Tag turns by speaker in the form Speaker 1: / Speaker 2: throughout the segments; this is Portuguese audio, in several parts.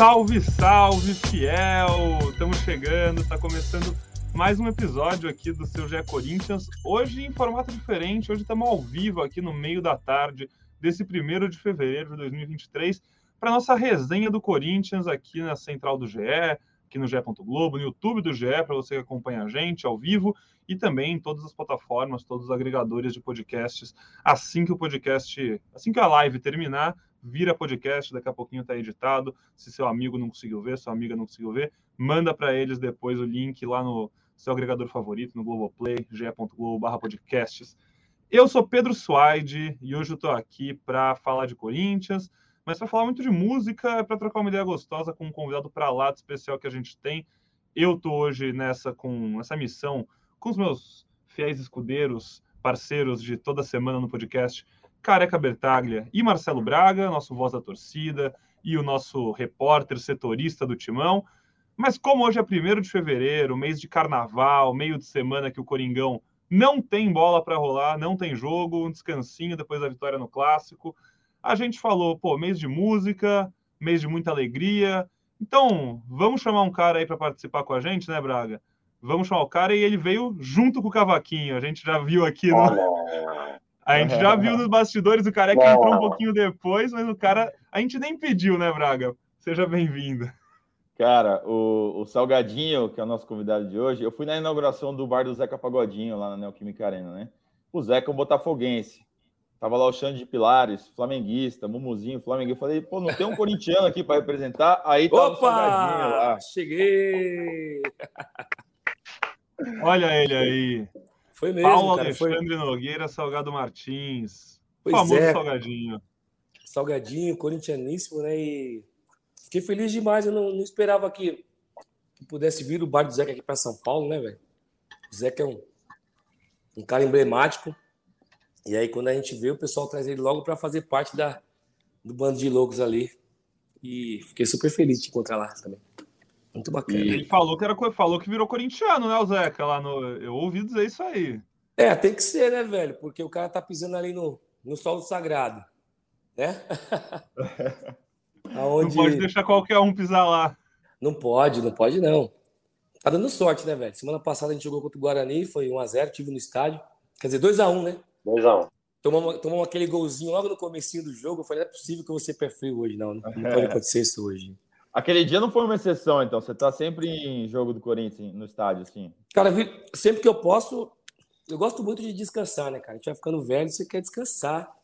Speaker 1: Salve, salve, fiel! Estamos chegando, está começando mais um episódio aqui do seu GE Corinthians. Hoje em formato diferente, hoje estamos ao vivo aqui no meio da tarde desse 1 de fevereiro de 2023 para nossa resenha do Corinthians aqui na central do GE, aqui no GE. Globo, no YouTube do GE, para você que acompanha a gente ao vivo e também em todas as plataformas, todos os agregadores de podcasts. Assim que o podcast, assim que a live terminar, vira podcast, daqui a pouquinho está editado. Se seu amigo não conseguiu ver, sua amiga não conseguiu ver, manda para eles depois o link lá no seu agregador favorito, no Globoplay, ge.globo/podcasts. Eu sou Pedro Suaide e hoje eu estou aqui para falar de Corinthians, mas para falar muito de música, para trocar uma ideia gostosa com um convidado para lá especial que a gente tem. Eu estou hoje nessa com essa missão com os meus fiéis escudeiros, parceiros de toda semana no podcast, Careca Bertaglia e Marcelo Braga, nosso voz da torcida e o nosso repórter setorista do Timão. Mas como hoje é 1 de fevereiro, mês de carnaval, meio de semana que o Coringão não tem bola para rolar, não tem jogo, um descansinho depois da vitória no clássico. A gente falou, pô, mês de música, mês de muita alegria. Então, vamos chamar um cara aí para participar com a gente, né, Braga? Vamos chamar o cara e ele veio junto com o cavaquinho. A gente já viu aqui no. A gente já viu nos bastidores, o careca entrou um pouquinho depois, mas o cara. A gente nem pediu, né, Braga? Seja bem-vindo.
Speaker 2: Cara, o, o, Salgadinho, que é o nosso convidado de hoje, eu fui na inauguração do bar do Zeca Pagodinho, lá na Neoquímica Arena, né? O Zeca é um botafoguense. Tava lá o Xande de Pilares, flamenguista, Mumuzinho, Flamengo. Eu falei, pô, não tem um corintiano aqui para representar? Aí
Speaker 3: tá Opa! o Salgadinho lá. Cheguei!
Speaker 1: Olha ele aí.
Speaker 3: Foi mesmo,
Speaker 1: Paulo
Speaker 3: cara,
Speaker 1: Alexandre
Speaker 3: foi...
Speaker 1: Nogueira, Salgado Martins.
Speaker 3: Pois
Speaker 1: famoso
Speaker 3: é.
Speaker 1: Salgadinho.
Speaker 3: Salgadinho, corintianíssimo, né? E fiquei feliz demais. Eu não, não esperava que, que, pudesse vir o bar do Zeca aqui para São Paulo, né, velho? O Zeca é um, um cara emblemático. E aí, quando a gente vê, o pessoal traz ele logo para fazer parte da, do bando de loucos ali. E fiquei super feliz de te encontrar lá também. Muito bacana.
Speaker 1: E ele falou que, era, falou que virou corintiano, né, o Zeca? Lá no, eu ouvi dizer isso aí.
Speaker 3: É, tem que ser, né, velho? Porque o cara tá pisando ali no, no solo sagrado. Né?
Speaker 1: Aonde... Não pode deixar qualquer um pisar lá.
Speaker 3: Não pode, não pode, não. Tá dando sorte, né, velho? Semana passada a gente jogou contra o Guarani, foi 1x0, tive no estádio. Quer dizer, 2x1, né?
Speaker 4: 2x1.
Speaker 3: Tomamos, tomamos aquele golzinho logo no comecinho do jogo. Eu falei, não é possível que eu vou ser pé frio hoje, não. Não, não pode acontecer isso hoje.
Speaker 2: Aquele dia não foi uma exceção, então. Você tá sempre em jogo do Corinthians, no estádio, assim.
Speaker 3: Cara, sempre que eu posso, eu gosto muito de descansar, né, cara? A gente vai ficando velho, você quer descansar.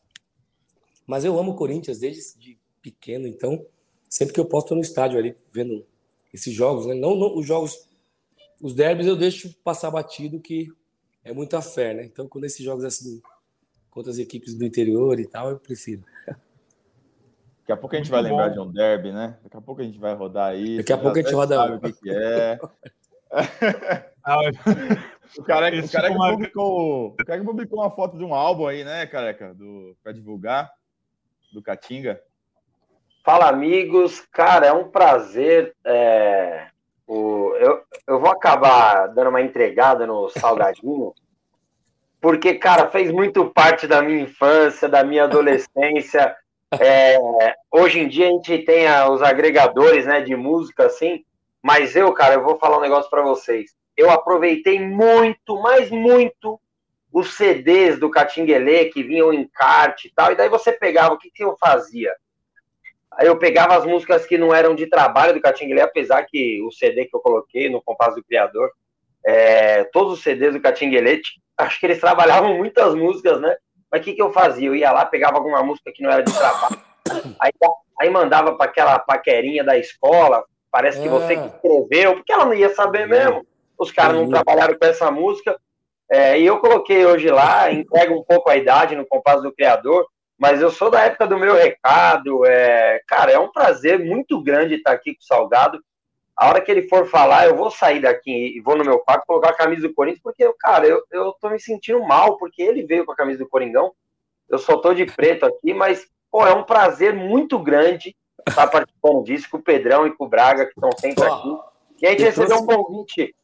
Speaker 3: Mas eu amo o Corinthians desde de pequeno, então sempre que eu posso, tô no estádio ali, vendo esses jogos, né? Não, não os jogos, os derbys eu deixo passar batido, que é muita fé, né? Então, quando esses jogos assim, contra as equipes do interior e tal, eu prefiro.
Speaker 2: Daqui a pouco a gente Muito vai bom. lembrar de um derby, né? Daqui a pouco a gente vai rodar aí.
Speaker 3: Daqui a pouco a gente roda.
Speaker 2: o que, que é. o cara, o cara que publicou, o cara que publicou uma foto de um álbum aí, né, careca? Do, pra divulgar, do Catinga.
Speaker 4: Fala, amigos. Cara, é um prazer. É, o, eu, eu vou acabar dando uma entregada no Salgadinho, porque, cara, fez muito parte da minha infância, da minha adolescência. É, hoje em dia a gente tem a, os agregadores né, de música assim, mas eu, cara, eu vou falar um negócio para vocês. Eu aproveitei muito, mas muito, os CDs do Catinguelê que vinham em kart e tal, e daí você pegava, o que, que eu fazia? Eu pegava as músicas que não eram de trabalho do Catinguelê, apesar que o CD que eu coloquei no Compasso do Criador, é, todos os CDs do Catinguelê, acho que eles trabalhavam muitas músicas, né? Mas o que, que eu fazia? Eu ia lá, pegava alguma música que não era de trabalho, aí, aí mandava para aquela paquerinha da escola, parece que você que ah. escreveu, porque ela não ia saber mesmo. Os caras não trabalharam com essa música. É, e eu coloquei hoje lá, entrega um pouco a idade no compasso do Criador, mas eu sou da época do meu recado. É, cara, é um prazer muito grande estar aqui com o Salgado. A hora que ele for falar, eu vou sair daqui e vou no meu quarto colocar a camisa do Corinthians, porque, cara, eu, eu tô me sentindo mal, porque ele veio com a camisa do Coringão. Eu só tô de preto aqui, mas, pô, é um prazer muito grande estar participando disso com o Pedrão e com o Braga, que estão sempre aqui. E a gente recebeu um convite.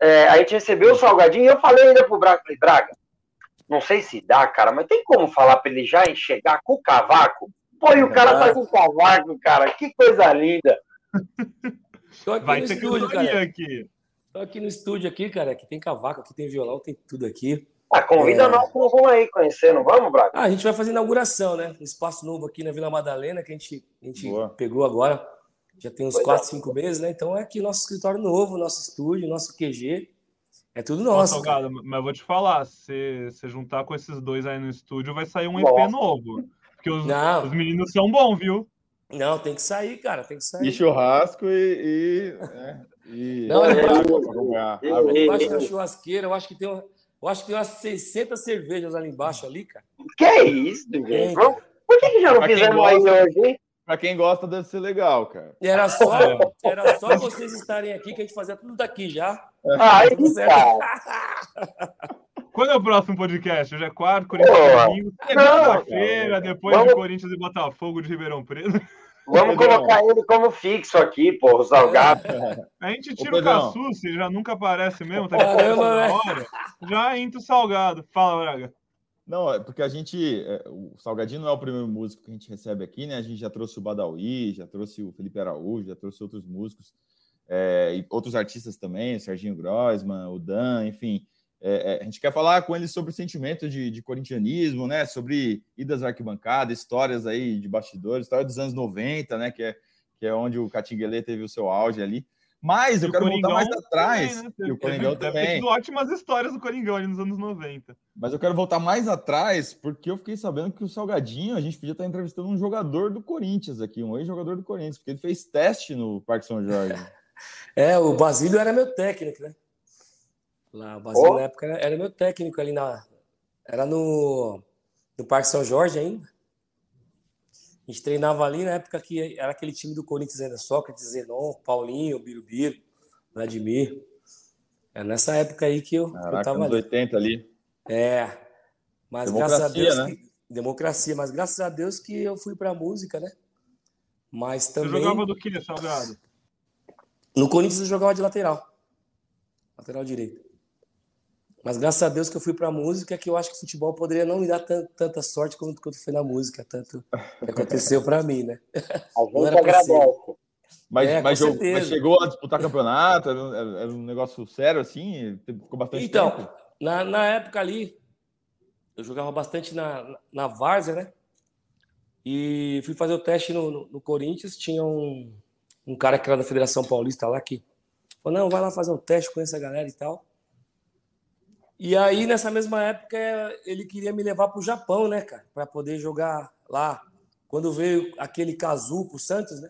Speaker 4: É, a gente recebeu o Salgadinho e eu falei ainda pro Braga, falei, Braga, não sei se dá, cara, mas tem como falar pra ele já chegar com o cavaco? Pô, e o cara tá com o cavaco, cara, que coisa linda.
Speaker 3: Tô aqui
Speaker 1: Vai
Speaker 3: no
Speaker 1: ter
Speaker 3: estúdio, cara.
Speaker 1: aqui.
Speaker 3: Tô aqui no estúdio aqui, cara. Aqui tem cavaco, aqui tem violão, tem tudo aqui.
Speaker 4: Ah, convida
Speaker 3: É.
Speaker 4: nós que nós vamos aí conhecer, não vamos, Braga?
Speaker 3: Ah, a gente vai fazer inauguração, né? Um espaço novo aqui na Vila Madalena, que a gente, a gente
Speaker 2: Boa.
Speaker 3: pegou agora. Já tem uns
Speaker 4: Pois é.
Speaker 3: 4, 5 meses, né? Então é aqui nosso escritório novo, nosso estúdio, nosso QG. É tudo nosso. cara.
Speaker 1: Salgado, mas eu vou te falar, se você juntar com esses dois aí no estúdio, vai sair um
Speaker 4: Nossa.
Speaker 1: EP novo. Porque os, os meninos são bons, viu?
Speaker 3: Não, tem que sair, cara. Tem que sair.
Speaker 2: E churrasco e. e, é, e
Speaker 3: Não,
Speaker 2: água
Speaker 4: é- é-
Speaker 2: Água.
Speaker 4: é-
Speaker 3: Embaixo da churrasqueira, eu acho que tem, um- eu acho que tem umas 60 cervejas ali embaixo ali, cara.
Speaker 4: Que é isso, gente? Vamos- Por que, que já não
Speaker 2: Pra
Speaker 4: fizemos aí
Speaker 2: gosta-
Speaker 4: hoje, hein?
Speaker 2: Pra quem gosta, deve ser legal, cara.
Speaker 3: E era só,
Speaker 1: É.
Speaker 3: era só vocês estarem aqui que a gente fazia tudo daqui já.
Speaker 4: Aí,
Speaker 3: Tudo certo.
Speaker 1: Quando é o próximo podcast? Hoje é quarto, Corinthians domingo, segunda-feira, depois
Speaker 4: vamos-
Speaker 1: de Corinthians e Botafogo de Ribeirão Preto.
Speaker 4: Vamos colocar ele como fixo aqui, pô, o Salgado.
Speaker 1: A gente
Speaker 2: Ô,
Speaker 1: tira o. Caçu, se já nunca aparece mesmo, tá hora. Já entra o salgado. Fala, Braga.
Speaker 2: Não, é porque a gente. é, o Salgadinho não é o primeiro músico que a gente recebe aqui, né? A gente já trouxe o Badawi, já trouxe o Felipe Araújo, já trouxe outros músicos, é, e outros artistas também, o Serginho Grossman, o Dan, enfim. É, é, a gente quer falar com eles sobre o sentimento de, de corintianismo, né? Sobre idas à arquibancada, histórias aí de bastidores, história dos anos 90, né? Que é, que é onde o Catinguelê teve o seu auge ali. Mas eu quero voltar mais atrás.
Speaker 1: também, né?
Speaker 2: E o Coringão também.
Speaker 1: tido ótimas histórias do Coringão ali nos anos 90.
Speaker 2: Mas eu quero voltar mais atrás, porque eu fiquei sabendo que o Salgadinho, a gente podia estar entrevistando um jogador do Corinthians aqui, um ex-jogador do Corinthians, porque ele fez teste no Parque São Jorge.
Speaker 3: É, o Basílio era meu técnico, né? Lá, o Basílio
Speaker 4: Ó.
Speaker 3: na época era, era meu técnico ali na. Era no, no Parque São Jorge ainda. A gente treinava ali na época que era aquele time do Corinthians ainda, Sócrates, Zenon, Paulinho, Birubiru, Vladimir. É nessa época aí que eu, que eu
Speaker 2: Caraca,
Speaker 3: tava
Speaker 2: anos
Speaker 3: ali.
Speaker 2: 80 ali.
Speaker 3: É. Mas graças a
Speaker 2: Democracia,
Speaker 3: Deus
Speaker 2: né?
Speaker 3: que, democracia, mas graças a Deus que eu fui pra música, né? Mas
Speaker 1: Você
Speaker 3: também
Speaker 1: jogava do que, Salgado?
Speaker 3: no Corinthians eu jogava de lateral. Lateral direito. Mas graças a Deus que eu fui pra música, que eu acho que o futebol poderia não me dar tan- tanta sorte quanto, quanto foi na música, tanto que aconteceu pra mim, né?
Speaker 4: A gente
Speaker 3: era pra ser.
Speaker 4: agradece.
Speaker 2: Mas,
Speaker 3: É,
Speaker 2: mas, jogou- mas chegou a disputar campeonato, era, um- era- um negócio sério assim, ficou bastante
Speaker 3: Então,
Speaker 2: tempo.
Speaker 3: na, na época ali, eu jogava bastante na, na, na Várzea, né? E fui fazer o teste no, no, no Corinthians. Tinha um, um cara que era da Federação Paulista lá que falou: não, vai lá fazer um teste com essa galera e tal. E aí, nessa mesma época, ele queria me levar para o Japão, né, cara? Para poder jogar lá. Quando veio aquele Kazu pro Santos, né?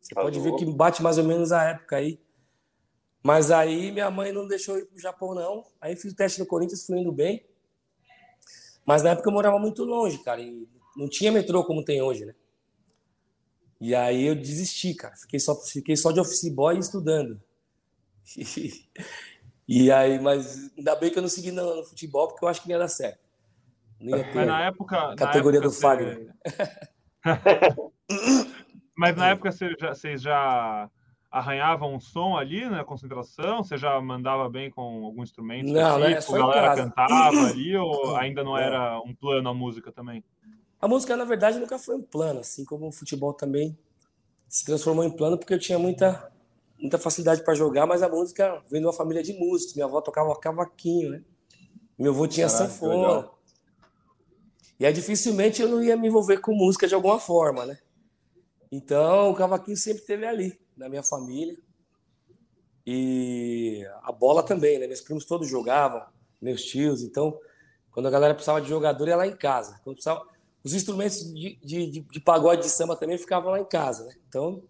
Speaker 3: Você pode ver que bate mais ou menos a época aí. Mas aí minha mãe não deixou eu ir pro Japão, não. Aí fiz o teste no Corinthians, fui indo bem. Mas na época eu morava muito longe, cara. E não tinha metrô como tem hoje, né? E aí eu desisti, cara. Fiquei só, fiquei só de office boy estudando. E, aí, mas ainda bem que eu não segui no, no futebol, porque eu acho que não ia dar certo. Não ia ter
Speaker 1: Mas na época. na
Speaker 3: categoria
Speaker 1: época
Speaker 3: do Fagner.
Speaker 1: Mas na época vocês já, vocês já arranhavam um som ali na concentração? Você já mandava bem com algum instrumento?
Speaker 3: Não, né?
Speaker 1: A galera cantava ali ou ainda não
Speaker 3: Não.
Speaker 1: era um plano a música também?
Speaker 3: A música, na verdade, nunca foi um plano, assim como o futebol também se transformou em plano, porque eu tinha muita, muita facilidade para jogar, mas a música veio de uma família de músicos. Minha avó tocava cavaquinho, né? Meu avô tinha
Speaker 2: Caraca,
Speaker 3: sanfona. E aí dificilmente eu não ia me envolver com música de alguma forma, né? Então o cavaquinho sempre esteve ali, na minha família. E a bola também, né? Meus primos todos jogavam, meus tios. Então, quando a galera precisava de jogador, ia lá em casa. Precisava... Os instrumentos de, de, de, de pagode de samba também ficavam lá em casa, né? Então,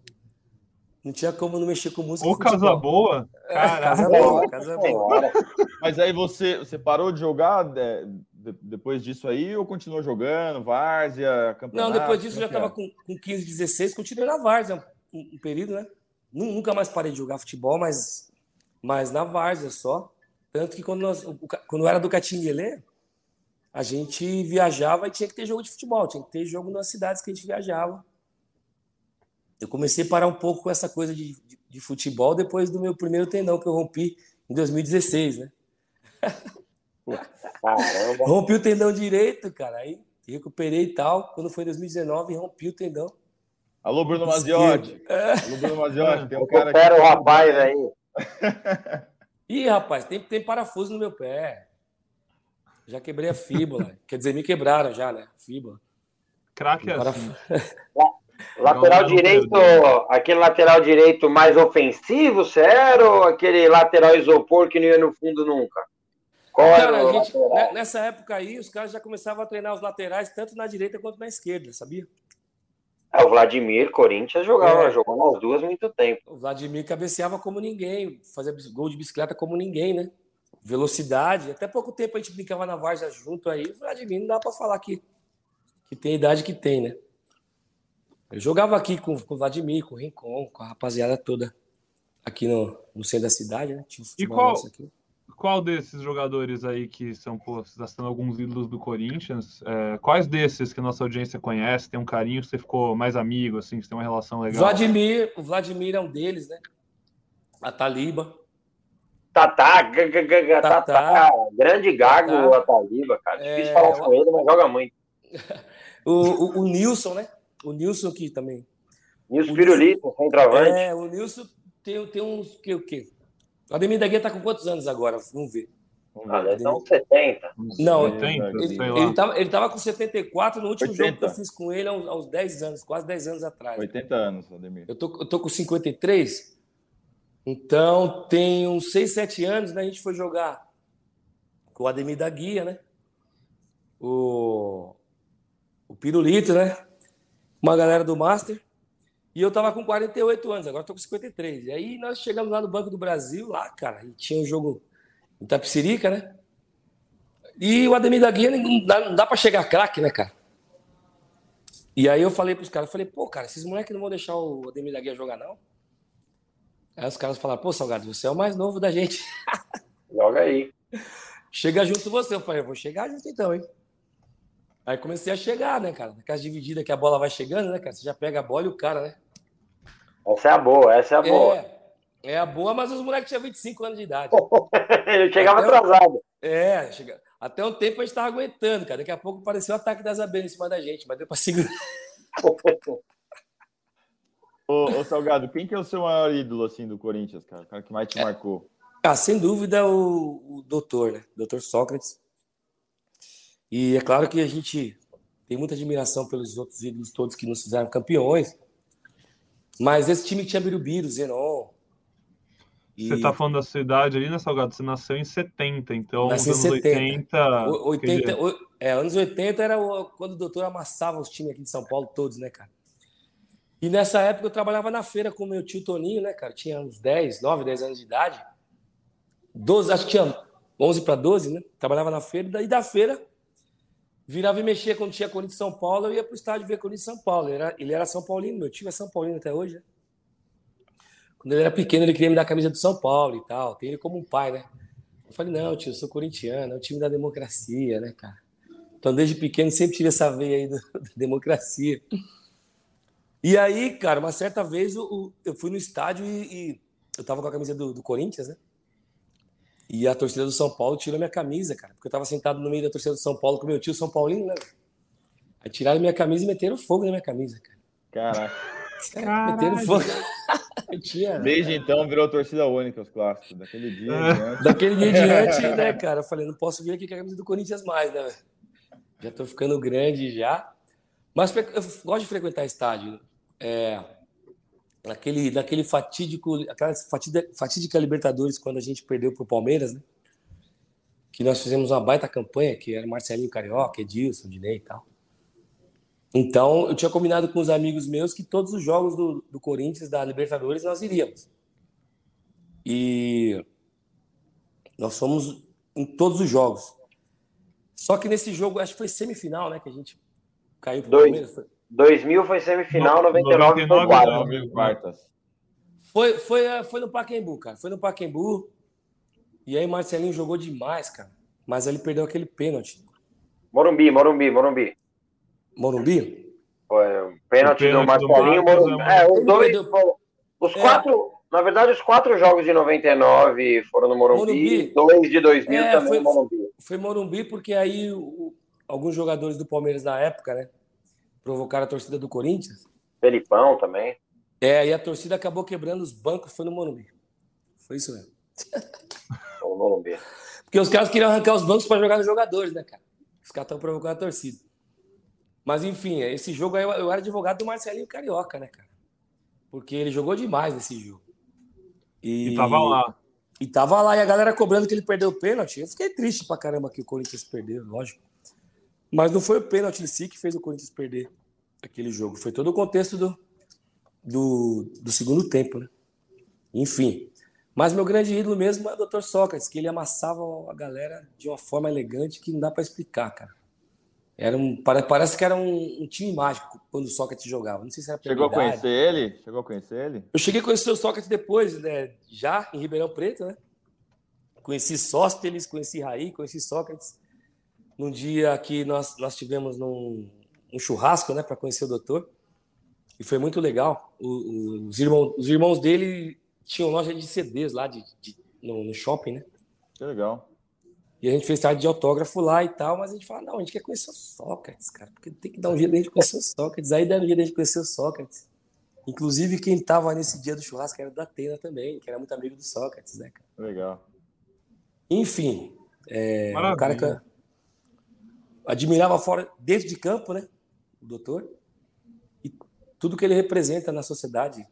Speaker 3: não tinha como não mexer com música.
Speaker 1: Ou Casa. Boa?
Speaker 3: É,
Speaker 1: Caraca.
Speaker 3: casa boa, casa boa.
Speaker 2: Mas aí você, você parou de jogar é, de- depois disso aí ou continuou jogando? Várzea,
Speaker 3: Não,
Speaker 2: campeonato?
Speaker 3: depois disso eu já
Speaker 2: é
Speaker 3: estava com, com 15, 16, continuei na Várzea um, um período, né? Nu- Nunca mais parei de jogar futebol, mas, mas na Várzea só. Tanto que quando, nós, quando eu era do Catinguelê, a gente viajava e tinha que ter jogo de futebol, tinha que ter jogo nas cidades que a gente viajava. Eu comecei a parar um pouco com essa coisa de, de, de futebol depois do meu primeiro tendão que eu rompi em 2016, né?
Speaker 4: Caramba.
Speaker 3: Rompi o tendão direito, cara. Aí recuperei e tal. Quando foi em 2019, rompi o tendão.
Speaker 2: Alô, Bruno Maziotti. É. Alô, Bruno Maziotti. Tem um
Speaker 4: cara Espera o rapaz aí.
Speaker 3: Ih, rapaz, tem, tem parafuso no meu pé. Já quebrei a fíbula. Quer dizer, me quebraram já, né? Fíbula.
Speaker 1: Craque é assim.
Speaker 4: Lateral direito, aquele lateral direito mais ofensivo, sério? Ou aquele lateral isopor que não ia no fundo nunca?
Speaker 3: Qual Cara, gente, né, nessa época aí, os caras já começavam a treinar os laterais tanto na direita quanto na esquerda, sabia?
Speaker 4: É, o Vladimir, Corinthians, jogava, é. jogou nas duas muito tempo.
Speaker 3: O Vladimir cabeceava como ninguém, fazia gol de bicicleta como ninguém, né? Velocidade. Até pouco tempo a gente brincava na Varja junto aí. O Vladimir não dá para falar que, que tem a idade que tem, né? Eu jogava aqui com, com o Vladimir, com o Rincon, com a rapaziada toda aqui no, no centro da cidade, né?
Speaker 1: e qual, qual desses jogadores aí que são, pô, está sendo alguns ídolos do Corinthians, é, quais desses que a nossa audiência conhece, tem um carinho, você ficou mais amigo, assim, você tem uma relação legal?
Speaker 3: Vladimir, o Vladimir é um deles, né? A Taliba.
Speaker 4: Tatá, Tatá, grande gago a Taliba, cara. Difícil é, falar com ele, mas joga muito.
Speaker 3: o, o, o Nilson, né? O Nilson aqui também.
Speaker 4: Nilson Pirulito, centroavante.
Speaker 3: É, o Nilson tem, tem uns que o quê? O Ademir da Guia tá com quantos anos agora? Vamos ver.
Speaker 4: Ah, deve estar uns 70.
Speaker 3: Não, 80, ele, ele, tava, ele tava com 74 no último 80. jogo que eu fiz com ele há uns, há uns 10 anos, quase 10 anos atrás.
Speaker 2: 80 anos, Ademir.
Speaker 3: Eu tô, eu tô com 53, então tem uns 6, 7 anos, né? A gente foi jogar com o Ademir da Guia, né? O, o Pirulito, né? Uma galera do Master. E eu tava com 48 anos, agora tô com 53. E aí nós chegamos lá no Banco do Brasil, lá, cara, e tinha um jogo em Tapicirica, né? E o Ademir da Guia não dá, não dá pra chegar craque, né, cara? E aí eu falei pros caras, falei, pô, cara, esses moleques não vão deixar o Ademir da Guia jogar, não? Aí os caras falaram, pô, Salgado, você é o mais novo da gente.
Speaker 4: Joga aí.
Speaker 3: Chega junto você. Eu falei, eu vou chegar junto então, hein? Aí comecei a chegar, né, cara? Naquelas divididas que a bola vai chegando, né, cara? Você já pega a bola e o cara, né?
Speaker 4: Essa é a boa, essa é a boa.
Speaker 3: É, é a boa, mas os moleques tinham 25 anos de idade.
Speaker 4: Ele chegava até atrasado.
Speaker 3: É, chega... até um tempo a gente estava aguentando, cara. Daqui a pouco apareceu o ataque das abelhas em cima da gente, mas deu para segurar.
Speaker 2: ô, ô, Salgado, quem que é o seu maior ídolo assim do Corinthians, cara? O cara que mais te é. marcou?
Speaker 3: Ah, sem dúvida o, o doutor, né? Doutor Sócrates. E é claro que a gente tem muita admiração pelos outros ídolos todos que nos fizeram campeões. Mas esse time tinha Birubiru, Zenon.
Speaker 1: E... Você tá falando da sua idade ali, né, Salgado? Você nasceu em 70, então nos anos 80.
Speaker 3: 80 é, anos 80 era o, quando o doutor amassava os times aqui de São Paulo, todos, né, cara? E nessa época eu trabalhava na feira com meu tio Toninho, né, cara? Tinha uns 10, 9, 10 anos de idade. 12, acho que tinha 11 para 12, né? Trabalhava na feira, daí da feira virava e mexia quando tinha Corinthians São Paulo, eu ia para o estádio ver Corinthians São Paulo. Ele era, ele era São Paulino, meu tio é São Paulino até hoje, né? Quando ele era pequeno, ele queria me dar a camisa do São Paulo e tal. Tem ele como um pai, né? Eu falei, não, tio, eu sou corintiano, é o time da democracia, né, cara? Então, desde pequeno, sempre tive essa veia aí do, da democracia. E aí, cara, uma certa vez eu, eu fui no estádio e, e eu tava com a camisa do, do Corinthians, né? E a torcida do São Paulo tirou minha camisa, cara, porque eu tava sentado no meio da torcida do São Paulo com meu tio São Paulino, né? Aí tiraram minha camisa e meteram fogo na minha camisa,
Speaker 2: cara.
Speaker 3: Caraca. Meteram fogo.
Speaker 2: Tinha... Desde então virou torcida única os clássicos. Daquele dia
Speaker 3: diante. Daquele dia diante, né, cara? Eu falei, não posso vir aqui com a camisa do Corinthians mais, né? Já tô ficando grande já. Mas eu gosto de frequentar estádio. É, naquele, naquele fatídico, aquela fatídica, fatídica Libertadores, quando a gente perdeu para o Palmeiras, né? Que nós fizemos uma baita campanha, que era Marcelinho Carioca, Edilson, Dinei e tal. Então, eu tinha combinado com os amigos meus que todos os jogos do, do Corinthians, da Libertadores, nós iríamos. E nós fomos em todos os jogos. Só que nesse jogo, acho que foi semifinal, né? Que a gente caiu pro Palmeiras. Foi...
Speaker 4: 2000 foi semifinal, 99, 99 foi quartas.
Speaker 3: Foi, foi, eh, foi no Paquembu, cara. Foi no Paquembu. E aí Marcelinho jogou demais, cara. Mas ele perdeu aquele pênalti.
Speaker 4: Morumbi, Morumbi, Morumbi.
Speaker 3: Morumbi?
Speaker 4: Foi pênalti, do Marcelinho, do Morumbi. É, os dois. Perdeu... Os é. quatro. Na verdade, os quatro jogos de 99 foram no Morumbi, Morumbi. dois de 2000 é, também
Speaker 3: foi,
Speaker 4: no Morumbi.
Speaker 3: Foi Morumbi porque aí o, alguns jogadores do Palmeiras na época, né? Provocaram a torcida do Corinthians.
Speaker 4: Felipão também.
Speaker 3: É, e a torcida acabou quebrando os bancos, foi no Morumbi. Foi isso mesmo.
Speaker 4: O Morumbi.
Speaker 3: Porque os caras queriam arrancar os bancos para jogar nos jogadores, né, cara? Os caras estão provocando a torcida. Mas, enfim, esse jogo aí eu, eu era advogado do Marcelinho Carioca, né, cara? Porque ele jogou demais nesse jogo.
Speaker 1: E, e tava lá.
Speaker 3: E tava lá, e a galera cobrando que ele perdeu o pênalti. Eu fiquei triste pra caramba que o Corinthians perdeu, lógico. Mas não foi o pênalti em si que fez o Corinthians perder aquele jogo. Foi todo o contexto do, do, do segundo tempo, né? Enfim. Mas meu grande ídolo mesmo é o Dr. Sócrates, que ele amassava a galera de uma forma elegante que não dá para explicar, cara. Era um, parece que era um, um, time mágico quando o Sócrates jogava. Não sei se era
Speaker 2: Chegou a conhecer ele? Chegou a conhecer ele?
Speaker 3: Eu cheguei a conhecer o Sócrates depois, né? Já em Ribeirão Preto, né? Conheci Sóstenes, conheci Raí, conheci Sócrates. Num dia que nós, nós tivemos num, um churrasco, né, para conhecer o doutor. E foi muito legal. O, o, os, irmãos, os irmãos dele tinham loja de CDs lá de, de no, no, shopping, né?
Speaker 2: Que legal.
Speaker 3: E a gente fez tarde de autógrafo lá e tal, mas a gente fala, não, a gente quer conhecer o Sócrates, cara, porque tem que dar um jeito de a gente conhecer o Sócrates. Aí deram um jeito de a gente conhecer o Sócrates. Inclusive, quem estava nesse dia do churrasco era da Atena também, que era muito amigo do Sócrates, né, cara?
Speaker 2: Legal.
Speaker 3: Enfim, é, um cara que admirava fora, dentro de campo, né? O doutor. E tudo que ele representa na sociedade.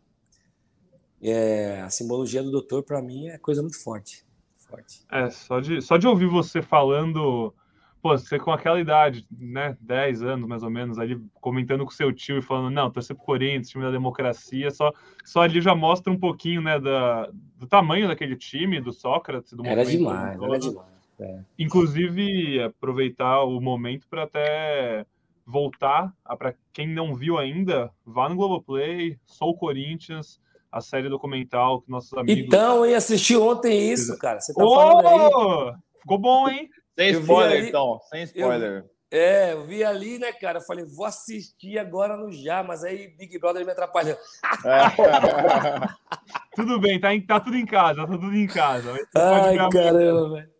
Speaker 3: É, a simbologia do doutor, para mim, é coisa muito forte
Speaker 1: forte. É, só de, só de ouvir você falando, pô, você com aquela idade, né, 10 anos mais ou menos, ali comentando com seu tio e falando, não, torcer pro Corinthians, time da democracia, só, só ali já mostra um pouquinho, né, da, do tamanho daquele time, do Sócrates, do
Speaker 3: Era demais, todo. era demais. É.
Speaker 1: Inclusive, aproveitar o momento para até voltar, para quem não viu ainda, vá no Globoplay, Sou Corinthians, a série documental que nossos amigos.
Speaker 3: Então, eu assisti ontem isso, cara. Você tá oh! falando aí.
Speaker 1: Ficou bom, hein?
Speaker 2: Sem spoiler, ali, então. Sem spoiler.
Speaker 3: Eu, é, eu vi ali, né, cara? Eu falei, vou assistir agora no já, mas aí Big Brother me atrapalhou.
Speaker 1: É. tudo bem, tá, em, tá tudo em casa, tá tudo em casa.
Speaker 3: Ai, caramba, velho.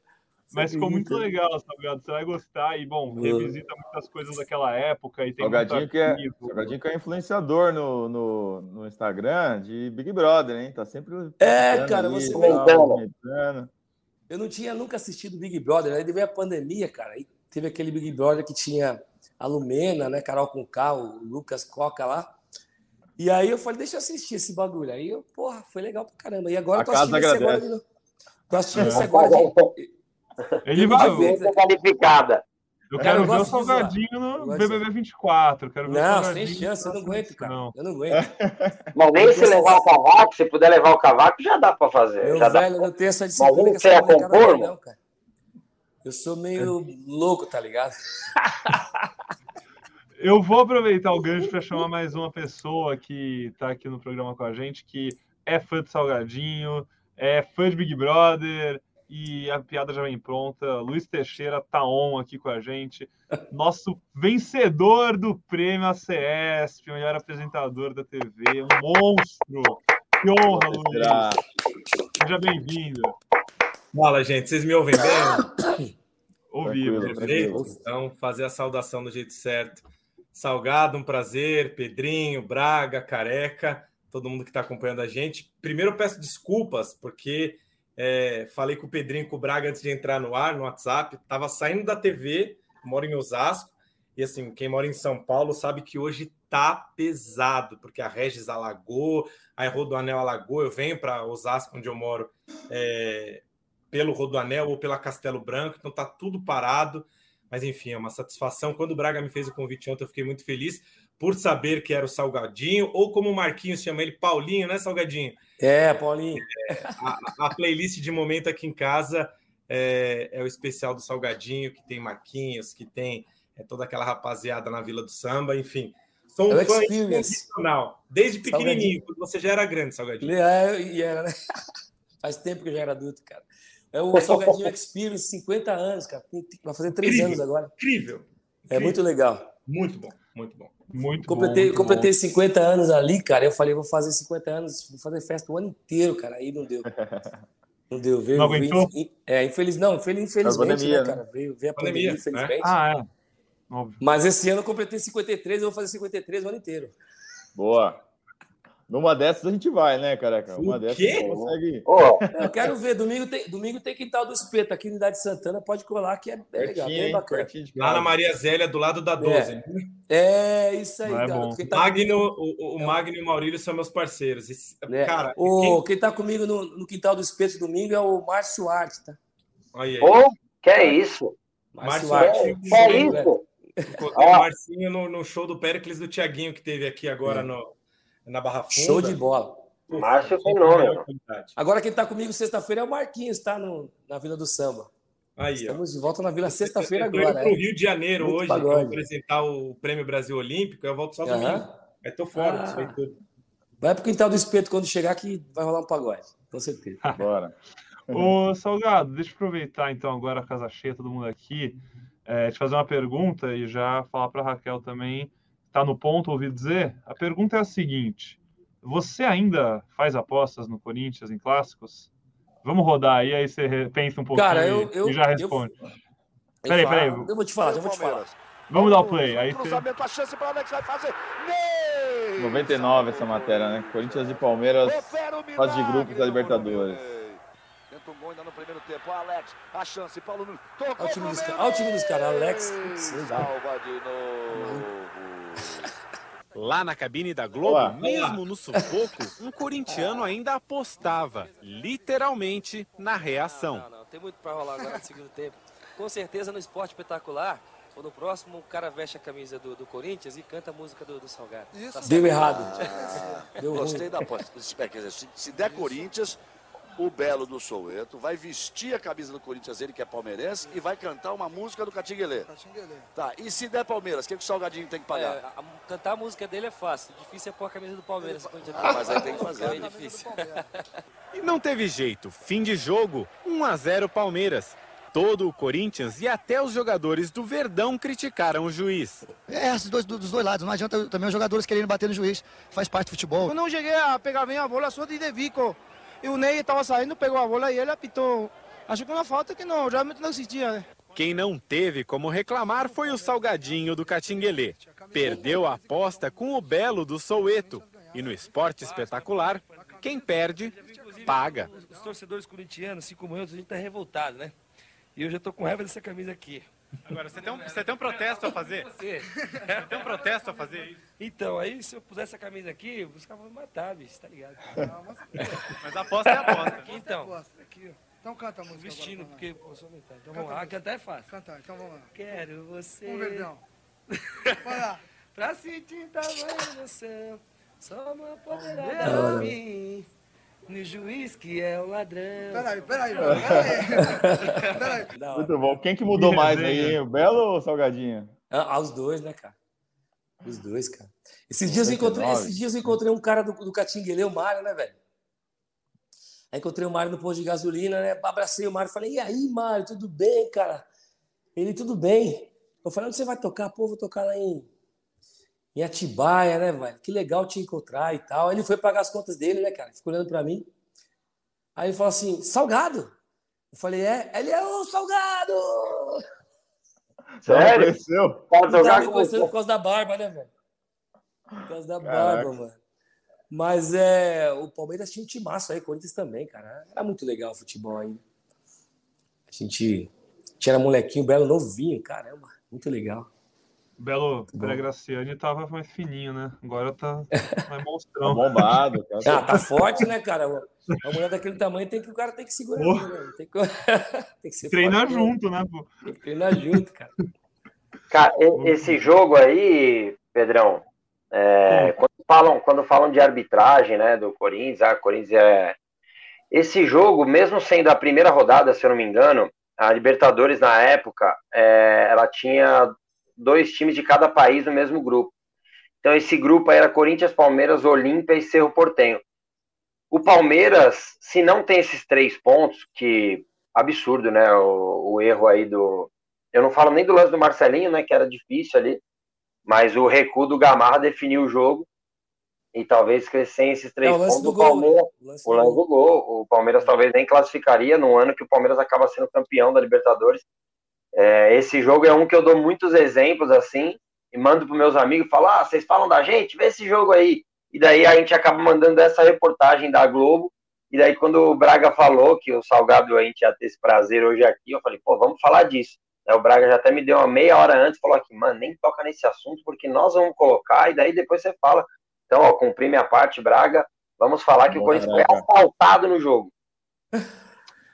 Speaker 1: Mas ficou muito legal, Salgado. Você vai gostar e, bom, revisita muitas coisas daquela época. E tem
Speaker 2: Salgadinho, que é, Salgadinho que é influenciador no, no, no, Instagram de Big Brother, hein? Tá sempre.
Speaker 3: É, cara, você comentando. Eu não tinha nunca assistido Big Brother. Aí veio a pandemia, cara. Aí teve aquele Big Brother que tinha a Lumena, né? Carol com o Lucas Coca lá. E aí eu falei, deixa eu assistir esse bagulho. Aí eu, porra, foi legal pra caramba. E agora
Speaker 2: a eu tô assistindo esse agora de novo.
Speaker 3: Tô assistindo é. esse agora de...
Speaker 1: Ele vai.
Speaker 4: qualificada.
Speaker 1: Eu quero eu ver o Salgadinho no BBB 24. Quero ver
Speaker 3: não, sem chance, eu não aguento, cara. Não. Eu não aguento.
Speaker 4: Mas nem se levar o cavaco, se puder levar o cavaco, já dá pra fazer.
Speaker 3: Meu
Speaker 4: já
Speaker 3: velho,
Speaker 4: dá
Speaker 3: não tenho essa disciplina
Speaker 4: Mas você é compor,
Speaker 3: não, cara. Eu sou meio louco, tá ligado?
Speaker 1: Eu vou aproveitar o gancho para chamar mais uma pessoa que está aqui no programa com a gente, que é fã de Salgadinho, é fã de Big Brother, e a piada já vem pronta. Luiz Teixeira tá on aqui com a gente, nosso vencedor do prêmio ACS, melhor apresentador da TV, um monstro. Que honra, Luiz. Seja bem-vindo.
Speaker 5: Fala, gente. Vocês me ouvem bem?
Speaker 1: Ouvimos.
Speaker 5: Então, fazer a saudação do jeito certo. Salgado, um prazer. Pedrinho, Braga, Careca, todo mundo que está acompanhando a gente. Primeiro, eu peço desculpas, porque é, falei com o Pedrinho com o Braga antes de entrar no ar, no WhatsApp. Tava saindo da TV, moro em Osasco. E assim, quem mora em São Paulo sabe que hoje tá pesado, porque a Regis alagou, a Rodoanel alagou. Eu venho para Osasco, onde eu moro, é, pelo Rodoanel ou pela Castelo Branco, então tá tudo parado. Mas enfim, é uma satisfação. Quando o Braga me fez o convite ontem, eu fiquei muito feliz por saber que era o Salgadinho, ou como o Marquinhos chama ele, Paulinho, né, Salgadinho?
Speaker 3: É, Paulinho.
Speaker 5: É, a, a, playlist de momento aqui em casa é, é, o especial do Salgadinho, que tem Marquinhos, que tem é, toda aquela rapaziada na Vila do Samba, enfim. Sou um é fã incondicional, desde pequenininho, quando você já era grande, Salgadinho.
Speaker 3: É, e era, né? Faz tempo que eu já era adulto, cara. É o Salgadinho Experience, 50 anos, cara. Vai fazer três anos agora.
Speaker 5: Incrível, incrível.
Speaker 3: É muito legal.
Speaker 5: Muito bom, muito bom.
Speaker 1: Muito
Speaker 3: completei,
Speaker 1: bom, muito
Speaker 3: completei
Speaker 1: bom.
Speaker 3: 50 anos ali, cara. Eu falei, vou fazer 50 anos, vou fazer festa o ano inteiro, cara. Aí não deu. Não deu. Veio,
Speaker 1: não aguentou?
Speaker 3: Veio, é, infeliz, não, infelizmente, pandemia, né, cara? Veio, veio a pandemia, pandemia infelizmente. Né?
Speaker 1: Ah, é. Óbvio.
Speaker 3: Mas esse ano eu completei 53, eu vou fazer 53 o ano inteiro.
Speaker 2: Boa. Numa dessas a gente vai, né, careca? Uma
Speaker 5: O
Speaker 2: dessas
Speaker 5: quê?
Speaker 2: a gente consegue.
Speaker 4: Ô,
Speaker 3: Eu quero ver. Domingo tem, domingo tem quintal do espeto aqui na Unidade Santana. Pode colar, que é bem legal, bem bacana.
Speaker 5: Lá na. Maria Zélia, do lado da 12.
Speaker 3: É isso aí,
Speaker 1: Não é
Speaker 3: cara. Quem tá
Speaker 5: Magno, o, o
Speaker 3: É
Speaker 5: Magno e o Maurílio são meus parceiros. Esse-
Speaker 3: É.
Speaker 5: Cara,
Speaker 3: O, quem tá comigo no, no quintal do espeto domingo é o Márcio Arte, tá?
Speaker 5: quem- olha aí.
Speaker 4: ô, que é isso?
Speaker 5: Márcio
Speaker 3: Arte.
Speaker 5: Arte.
Speaker 4: Que é isso?
Speaker 5: O Marcinho no, no show do Péricles do Tiaguinho que teve aqui agora no, na Barra Funda.
Speaker 3: Show de bola.
Speaker 4: Márcio Fenômeno.
Speaker 3: Agora quem tá comigo sexta-feira é o Marquinhos, tá? No, na Vila do Samba.
Speaker 5: Aí, ó.
Speaker 3: Estamos de volta na Vila sexta-feira agora.
Speaker 5: pro
Speaker 3: é.
Speaker 5: Rio de Janeiro
Speaker 3: Muito
Speaker 5: hoje, que eu
Speaker 3: pagode.
Speaker 5: vou apresentar o Prêmio Brasil Olímpico, eu volto só domingo.
Speaker 3: Aham.
Speaker 5: Aí tô fora
Speaker 3: Ah.
Speaker 5: disso aí tudo.
Speaker 3: Vai pro quintal do espeto quando chegar que vai rolar um pagode. Com certeza.
Speaker 2: Bora.
Speaker 1: Ô, Salgado, deixa eu aproveitar então agora a casa cheia, todo mundo aqui, é, te fazer uma pergunta e já falar para Raquel também, tá no ponto, ouvi dizer. A pergunta é a seguinte: você ainda faz apostas no Corinthians em clássicos? Vamos rodar aí, aí você pensa um pouquinho
Speaker 3: Cara,
Speaker 1: e-
Speaker 3: eu- eu-
Speaker 1: e já
Speaker 3: eu-
Speaker 1: responde.
Speaker 3: Eu
Speaker 1: Peraí, peraí.
Speaker 3: Eu vou te falar, já vou te falar.
Speaker 1: Vamos dar o play. Aí você...
Speaker 6: Cruzamento, a chance para Alex vai fazer. Ney!
Speaker 2: 99 essa matéria, né? Corinthians e Palmeiras. Fase de grupos da Libertadores.
Speaker 6: Tenta um gol ainda no primeiro tempo. Alex, a chance. Paulo Nunes. Tocou
Speaker 3: Olha o time dos caras, Alex.
Speaker 6: Salva de novo.
Speaker 7: Lá na cabine da Globo,
Speaker 2: Olá.
Speaker 7: mesmo no sufoco, um corintiano ainda apostava, literalmente, na reação.
Speaker 8: Não, não, tem muito pra rolar agora no segundo tempo. Com certeza no esporte espetacular, ou no próximo, o cara veste a camisa do, do Corinthians e canta a música do, do Salgado.
Speaker 6: Isso.
Speaker 8: Tá?
Speaker 3: Deu errado. Deu ruim.
Speaker 6: Gostei da aposta. Se, se der Corinthians, o Belo do Soueto vai vestir a camisa do Corinthians, ele que é palmeirense, e vai cantar uma música do Catinguelê. Tá, e se der Palmeiras, o que, que o Salgadinho tem que
Speaker 8: É,
Speaker 6: pagar?
Speaker 8: a- cantar a música dele é fácil, difícil é pôr a camisa do Palmeiras.
Speaker 6: Ah, mas aí tem que fazer.
Speaker 8: É difícil.
Speaker 7: E não teve jeito, fim de jogo, 1 a 0 Palmeiras. Todo o Corinthians e até os jogadores do Verdão criticaram o juiz.
Speaker 9: É, esses dois, dos dois lados. Não adianta também os jogadores querendo bater no juiz. Faz parte do futebol.
Speaker 10: Eu não cheguei a pegar bem a bola, só de Devico. E o Ney estava saindo, pegou a bola e ele apitou. Acho que uma falta que não, realmente não existia, né?
Speaker 7: Quem não teve como reclamar foi o Salgadinho do Catinguelê. Perdeu a aposta com o Belo do Soueto. E no esporte espetacular, quem perde, paga.
Speaker 8: Os, torcedores corintianos, assim como eu, a gente tá revoltado, né? E eu já tô com raiva dessa camisa aqui.
Speaker 7: Agora, você tem um, você tem um protesto a fazer?
Speaker 8: Você?
Speaker 7: Você tem um protesto a fazer?
Speaker 8: Então, aí se eu pusesse a camisa aqui, os caras vão me matar, bicho, tá ligado?
Speaker 7: Mas a aposta é a aposta.
Speaker 8: Então,
Speaker 10: Aqui, ó. Então canta a música.
Speaker 8: vestindo, porque eu sou metade. Então vamos lá, cantar é fácil.
Speaker 10: Cantar, então vamos lá.
Speaker 8: Quero você.
Speaker 10: Um verdão. Vai lá.
Speaker 8: Pra sentir tamanho emoção, só uma poderá
Speaker 3: Da
Speaker 8: dar
Speaker 3: hora.
Speaker 8: a mim. No juiz que é o ladrão.
Speaker 10: Peraí, peraí. Peraí. Peraí.
Speaker 2: Muito bom. Quem que mudou mais aí? O Belo ou o Salgadinho?
Speaker 3: Ah, ah, os dois, né, cara? Os dois, cara. Esses dias, eu encontrei,
Speaker 2: 99.
Speaker 3: esses dias eu encontrei um cara do, do Catinguelê, o Mário, né, velho? Aí encontrei o Mário no posto de gasolina, né? Abracei o Mário falei, e aí, Mário, tudo bem, cara? Ele, tudo bem. Eu falei, onde você vai tocar? Pô, vou tocar lá em, em Atibaia, né, velho? Que legal te encontrar e tal. Aí ele foi pagar as contas dele, né, cara? Ficou olhando pra mim. Aí ele falou assim, Salgado? Eu falei, é? Ele é o Salgado!
Speaker 4: Sério?
Speaker 2: Apareceu?
Speaker 4: Pode jogar
Speaker 3: me
Speaker 4: com
Speaker 3: conhecendo por causa da barba, né, velho? Por causa da
Speaker 2: Caraca.
Speaker 3: barba, mano. Mas é, o Palmeiras tinha um timaço aí, Corinthians também, cara. Era muito legal o futebol ainda. A gente tinha molequinho, belo novinho, caramba, muito legal.
Speaker 1: Belo, Graciani tava mais fininho, né? Agora tá mais
Speaker 2: Tá
Speaker 1: monstrão.
Speaker 2: bombado, cara.
Speaker 3: Ah, tá forte, né, cara? Uma mulher daquele tamanho tem que o cara tem que segurar,
Speaker 1: Porra.
Speaker 3: né? Tem que, tem que ser
Speaker 1: Treinar
Speaker 3: forte,
Speaker 1: junto, né, pô?
Speaker 3: Tem que treinar junto, cara.
Speaker 4: Cara, esse jogo aí, Pedrão, é, quando, falam, quando falam de arbitragem, né, do Corinthians, ah, Corinthians é. Esse jogo, mesmo sendo a primeira rodada, se eu não me engano, a Libertadores na época, é, ela tinha dois times de cada país no mesmo grupo. Então esse grupo aí era Corinthians, Palmeiras, Olímpia e Cerro Portenho. O Palmeiras, se não tem esses três pontos, que absurdo, né? O, o erro aí do, eu não falo nem do lance do Marcelinho, né, que era difícil ali, mas o recuo do Gamarra definiu o jogo. E talvez sem esses três
Speaker 3: É, o lance
Speaker 4: pontos,
Speaker 3: do
Speaker 4: o
Speaker 3: gol, né?
Speaker 4: Palmeiras,
Speaker 3: O lance do gol.
Speaker 4: do gol, o Palmeiras talvez nem classificaria no ano que o Palmeiras acaba sendo campeão da Libertadores. É, esse jogo é um que eu dou muitos exemplos assim, e mando para meus amigos falar, ah, vocês falam da gente? Vê esse jogo aí. E daí a gente acaba mandando essa reportagem da Globo. E daí quando o Braga falou que o Salgado a gente ia ter esse prazer hoje aqui, eu falei, pô, vamos falar disso. Aí o Braga já até me deu uma meia hora antes, falou aqui, mano, nem toca nesse assunto, porque nós vamos colocar, e daí depois você fala. Então, ó, cumpri minha parte, Braga. Vamos falar que o Corinthians foi assaltado no jogo.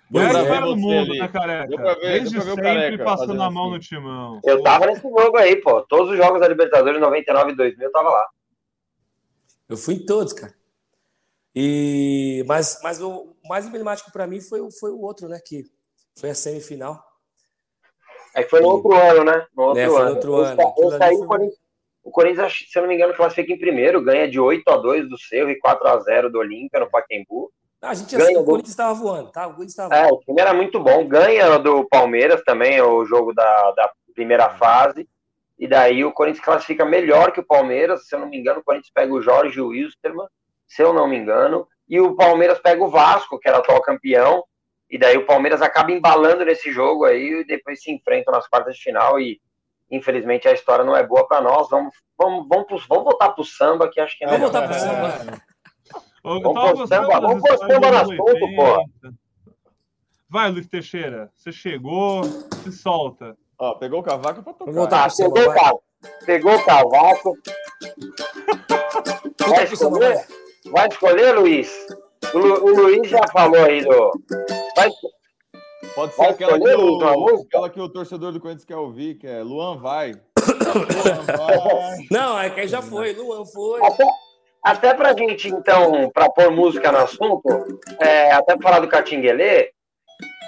Speaker 1: Melhor é, do mundo, né, careca? Ver, Desde sempre careca, passando a mão assim. no timão.
Speaker 4: Eu tava nesse jogo aí, pô. Todos os jogos da Libertadores 99 e 2000 eu tava lá.
Speaker 3: Eu fui em todos, cara. E mas, mas o mais emblemático para mim foi, foi o outro, né? Que foi a semifinal.
Speaker 4: É que foi no e... outro ano, né? No outro
Speaker 3: é,
Speaker 4: ano.
Speaker 3: No outro ano.
Speaker 4: Esse, aí, foi... o, Corinthians, o Corinthians, se eu não me engano, classifica em primeiro, ganha de 8 a 2 do Cerro e 4 a 0 do Olímpia no Pacaembu.
Speaker 3: Ah, a gente ganha assim, o Corinthians estava voando, tá? O Corinthians
Speaker 4: estava É, o time era muito bom. Ganha do Palmeiras também, o jogo da, da primeira fase. E daí o Corinthians classifica melhor que o Palmeiras. Se eu não me engano, o Corinthians pega o Jorge Wilstermann, se eu não me engano. E o Palmeiras pega o Vasco, que era atual campeão. E daí o Palmeiras acaba embalando nesse jogo aí e depois se enfrentam nas quartas de final. E infelizmente a história não é boa para nós. Vamos, vamos, vamos, vamos voltar pro samba, que acho que é
Speaker 3: Vamos voltar pro samba.
Speaker 1: Eu vamos samba, vamos no assunto, pô. Vai, Luiz Teixeira, você chegou, se solta.
Speaker 2: Ó, pegou o cavaco pra tocar.
Speaker 4: Voltar ah, pegou, o cavaco, pegou o cavaco. Vai escolher? Vai escolher, Luiz? O, Lu, o Luiz já falou aí do. Vai,
Speaker 2: Pode ser aquela, escolher, que o, aquela que o torcedor do Corinthians quer ouvir, que é Luan vai. Luan
Speaker 3: vai. Não, é que já foi, Luan foi.
Speaker 4: Até, até pra gente, então, pra pôr música no assunto, é, até pra falar do Catinguelê,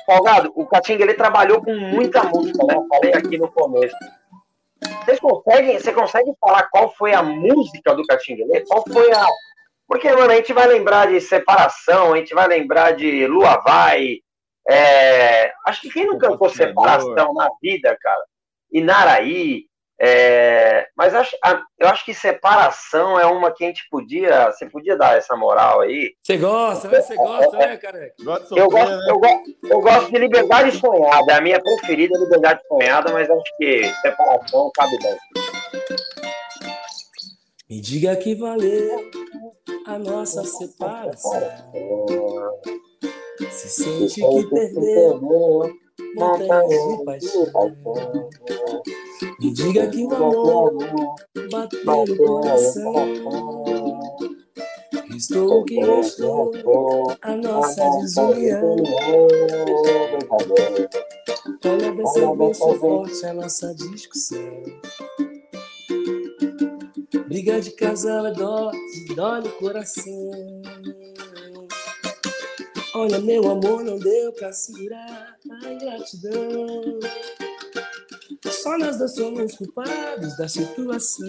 Speaker 4: Salgado, o Catinguelê trabalhou com muita música, né? Falei aqui no começo. Vocês conseguem, você consegue falar qual foi a música do Catinguelê? Qual foi a. Porque, mano, a gente vai lembrar de separação, a gente vai lembrar de Lua Vai. É... Acho que quem não cantou separação na vida, cara? Inaraí, é, mas acho, eu acho que separação é uma que a gente podia. Você podia dar essa moral aí.
Speaker 3: Você gosta, né? Você gosta, né, cara?
Speaker 4: eu, gosto, eu, gosto, eu gosto de liberdade sonhada. É a minha preferida é liberdade sonhada, mas acho que separação cabe bem.
Speaker 3: Me diga que valeu a nossa separação. Se sente que perdeu montanhas de paixão. Me diga que o amor bateu no coração. Estou o que restou, a nossa desunião. Olha, dessa vez foi forte a nossa discussão. Briga de casal é dó, dó no coração. Olha, meu amor, não deu pra segurar a ingratidão. Só nós dois somos culpados da situação.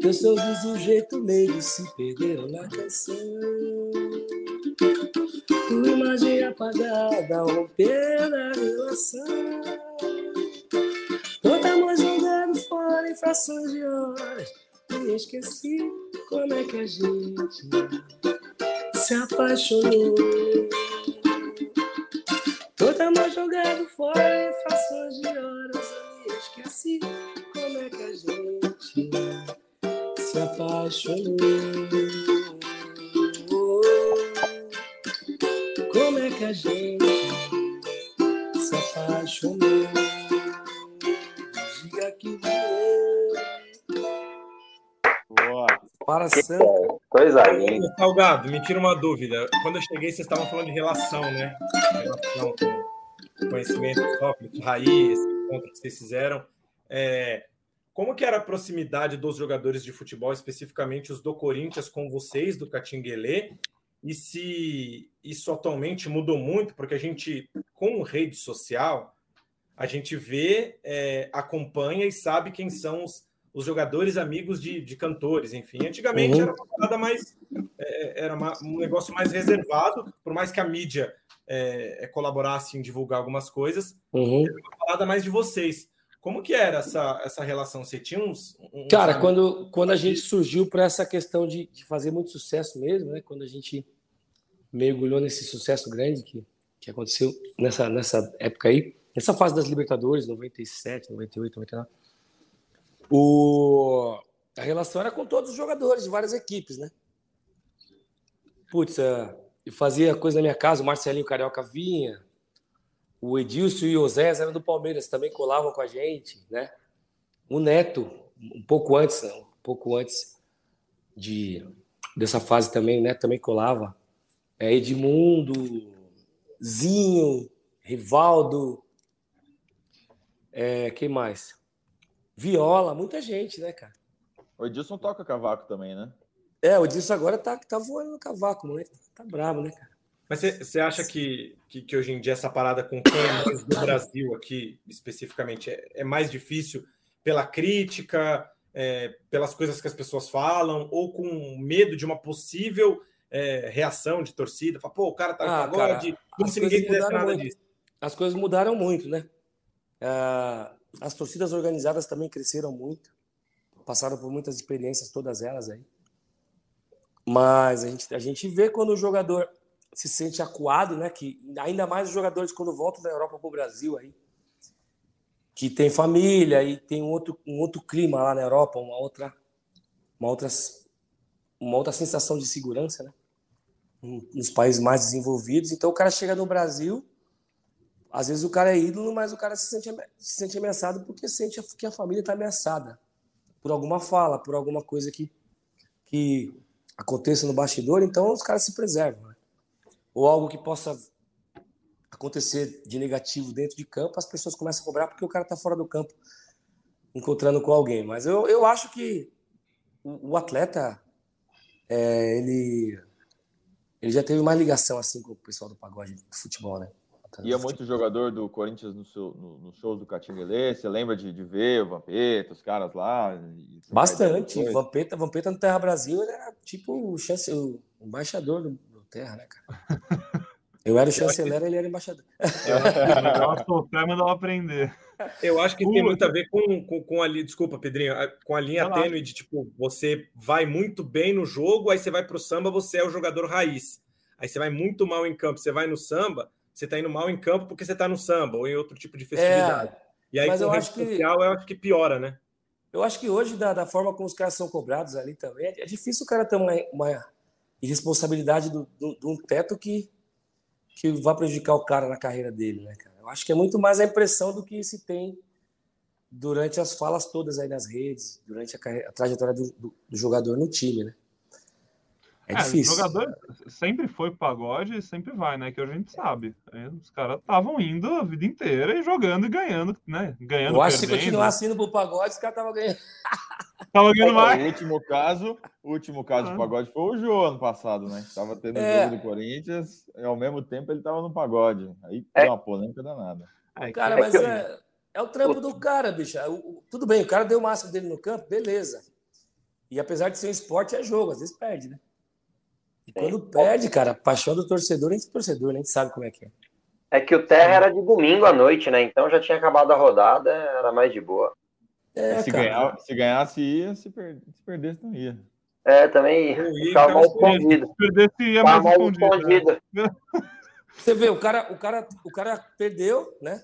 Speaker 3: Teu sorriso, um jeito meio se perderam na canção. Tua imagem apagada, romper a relação. Todo amor jogado fora em frações de horas. E esqueci como é que a gente se apaixonou. Todo amor jogado fora em frações de horas. Eu me esqueci como é que a gente se apaixonou. Como é que a gente se apaixonou? Diga que
Speaker 2: Boa.
Speaker 3: Para sempre.
Speaker 4: Coisa linda.
Speaker 5: Salgado, me tira uma dúvida. Quando eu cheguei, vocês estavam falando de relação, né? Relação com conhecimento Sócrates, raiz, encontro que vocês fizeram. É, como que era a proximidade dos jogadores de futebol, especificamente os do Corinthians, com vocês, do Catinguelê? E se isso atualmente mudou muito, porque a gente, com rede social, a gente vê, é, acompanha e sabe quem são os os jogadores amigos de, de cantores, enfim. Antigamente uhum. era uma parada mais. É, era uma, um negócio mais reservado, por mais que a mídia é, é colaborasse em divulgar algumas coisas,
Speaker 3: uhum.
Speaker 5: era uma parada mais de vocês. Como que era essa, essa relação? Você tinha uns. uns
Speaker 3: Cara, quando, quando a gente surgiu para essa questão de, de, fazer muito sucesso mesmo, né? Quando a gente mergulhou nesse sucesso grande que, que aconteceu nessa, nessa época aí, Essa fase das Libertadores, 97, 98, 99. O... A relação era com todos os jogadores de várias equipes, né? Putz, é, eu fazia coisa na minha casa, o Marcelinho Carioca vinha, o Edilson e o Zé eram do Palmeiras, também colavam com a gente, né? O Neto, um pouco antes, um pouco antes de dessa fase também, né? Também colava. É, Edmundo, Zinho, Rivaldo, é, quem mais? Viola, muita gente, né, cara?
Speaker 2: O Edilson toca cavaco também, né?
Speaker 3: É, o Edilson agora tá, tá voando no cavaco, moleque. Tá bravo, né, cara?
Speaker 5: Mas você acha que, que, que, hoje em dia essa parada com fãs do Brasil aqui, especificamente, é, é mais difícil pela crítica, é, pelas coisas que as pessoas falam, ou com medo de uma possível é, reação de torcida? Fala, pô, o cara tá
Speaker 3: ah, pagode, cara, como se ninguém fizesse nada muito. disso. As coisas mudaram muito, né? Ah, as torcidas organizadas também cresceram muito, passaram por muitas experiências, todas elas aí. Mas a gente, a gente vê quando o jogador se sente acuado, né? Que ainda mais os jogadores quando voltam da Europa para o Brasil aí, que tem família e tem um outro, um outro clima lá na Europa, uma outra, uma outra, uma outra sensação de segurança, né? Nos países mais desenvolvidos. Então o cara chega no Brasil, às vezes o cara é ídolo, mas o cara se sente, se sente ameaçado porque sente que a família está ameaçada por alguma fala, por alguma coisa que, que aconteça no bastidor. Então os caras se preservam. Né? Ou algo que possa acontecer de negativo dentro de campo, as pessoas começam a cobrar porque o cara está fora do campo encontrando com alguém. Mas eu, eu acho que o, atleta, é, ele, ele já teve mais ligação assim com o pessoal do pagode do futebol, né?
Speaker 2: Ia muito jogador do Corinthians no, seu, no, no shows do Catinguelê, você lembra de, de ver o Vampeta, os caras lá?
Speaker 3: Bastante. Vampeta, Vampeta no Terra Brasil era tipo o, chance, o embaixador do, do Terra, né, cara? Eu era o chanceler, ele era embaixador.
Speaker 1: Mandava soltar, mandava aprender.
Speaker 5: Eu acho que tem muito a ver com, com, com a desculpa, Pedrinho, com a linha tênue de tipo, você vai muito bem no jogo, aí você vai pro samba, você é o jogador raiz. Aí você vai muito mal em campo, você vai no samba, você tá indo mal em campo porque você tá no samba ou em outro tipo de festividade. É, e aí, com eu rede social, que, eu acho que piora, né?
Speaker 3: Eu acho que hoje, da, da forma como os caras são cobrados ali também, é difícil o cara ter uma, uma irresponsabilidade de um teto que que vai prejudicar o cara na carreira dele, né, cara? Eu acho que é muito mais a impressão do que se tem durante as falas todas aí nas redes, durante a, carreira, a trajetória do, do, do, jogador no time, né?
Speaker 1: É, é difícil. O jogador sempre foi pagode e sempre vai, né? Que a gente sabe. Os caras estavam indo a vida inteira e jogando e ganhando, né? Ganhando.
Speaker 3: Eu acho que se continuasse indo pro pagode, os caras estavam ganhando.
Speaker 1: Tava ganhando mais.
Speaker 2: O último caso, o último caso ah. de pagode foi o Jô ano passado, né? Tava tendo é. jogo do Corinthians e ao mesmo tempo ele tava no pagode. Aí é. deu uma polêmica danada.
Speaker 3: É, cara, mas é, é o trampo do cara, bicho. O, o, tudo bem, o cara deu o máximo dele no campo, beleza. E apesar de ser um esporte, é jogo, às vezes perde, né? E quando perde, cara, a paixão do torcedor, a gente é torcedor, né? a gente sabe como é que é.
Speaker 4: É que o Terra era de domingo à noite, né? Então já tinha acabado a rodada, era mais de boa.
Speaker 2: É, se, ganhar, se ganhasse, ia, se, per... se perdesse, não ia.
Speaker 4: É, também ficava mal escondido. Se
Speaker 1: perdesse, ia mais escondido. Né?
Speaker 3: Você vê, o cara, o, cara, o cara perdeu, né?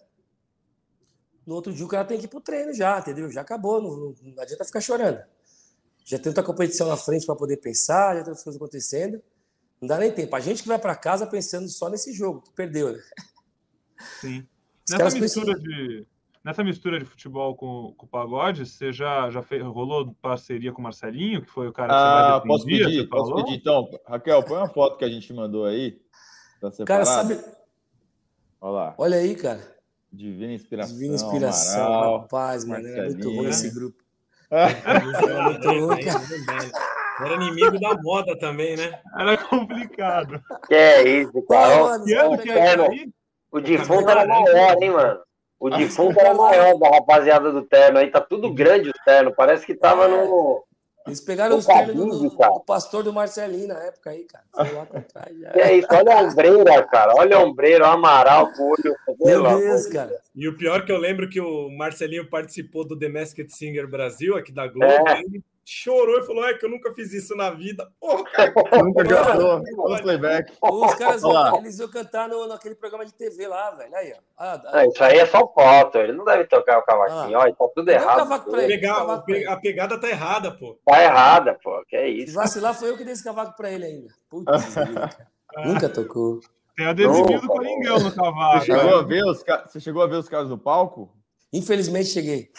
Speaker 3: No outro dia o cara tem que ir pro treino já, entendeu? Já acabou, não, não adianta ficar chorando. Já tem outra competição na frente para poder pensar, já tem outras coisas acontecendo. Não dá nem tempo. A gente que vai para casa pensando só nesse jogo, que perdeu, né?
Speaker 1: Sim. Nessa mistura, de, nessa mistura de futebol com, com o pagode, você já, já fez, rolou parceria com o Marcelinho, que foi o cara que
Speaker 2: ah, posso pedir, posso pedir então. Raquel, põe uma foto que a gente mandou aí.
Speaker 3: Tá cara, sabe.
Speaker 2: Olha lá.
Speaker 3: Olha aí, cara.
Speaker 2: Divina inspiração.
Speaker 3: Divina inspiração, Amaral, rapaz, mano. É muito ruim esse grupo. é
Speaker 5: muito ruim, cara. Era inimigo da moda também, né?
Speaker 1: Era complicado.
Speaker 4: Que é isso, cara. Pô, mano, que é o defunto era maior, hein, mano? O defunto era maior da rapaziada do terno. Aí tá tudo grande o terno. Parece que tava no.
Speaker 3: Eles pegaram os ternos do, do, pastor do Marcelinho na época aí, cara. Foi lá
Speaker 4: trás, já. é isso, olha a ombreira, cara. Olha a ombreira, o amaral com o olho.
Speaker 3: Meu Deus, cara.
Speaker 5: E o pior que eu lembro que o Marcelinho participou do The Masked Singer Brasil, aqui da Globo. É. chorou e falou: é que eu nunca fiz isso na vida. Porra, cara.
Speaker 2: Nunca cantou. Vamos playback.
Speaker 3: Os caras vão, eles iam cantar no, naquele programa de TV lá, velho. Aí, ó. Ah,
Speaker 4: Ah, isso aí é só foto, ele não deve tocar o cavaquinho, ó, tá tudo errado.
Speaker 3: cavaco ele.
Speaker 5: Pegar-
Speaker 3: cavaco
Speaker 5: pe- a pegada tá errada, pô.
Speaker 4: Tá errada, pô, que é
Speaker 3: Se
Speaker 4: isso.
Speaker 3: vacilar, foi eu que dei esse cavaco pra ele ainda. Putz. Nunca tocou.
Speaker 1: Tem do Coringão no cavalo.
Speaker 2: Você chegou, a ver os, você chegou a ver os caras no palco?
Speaker 3: Infelizmente cheguei.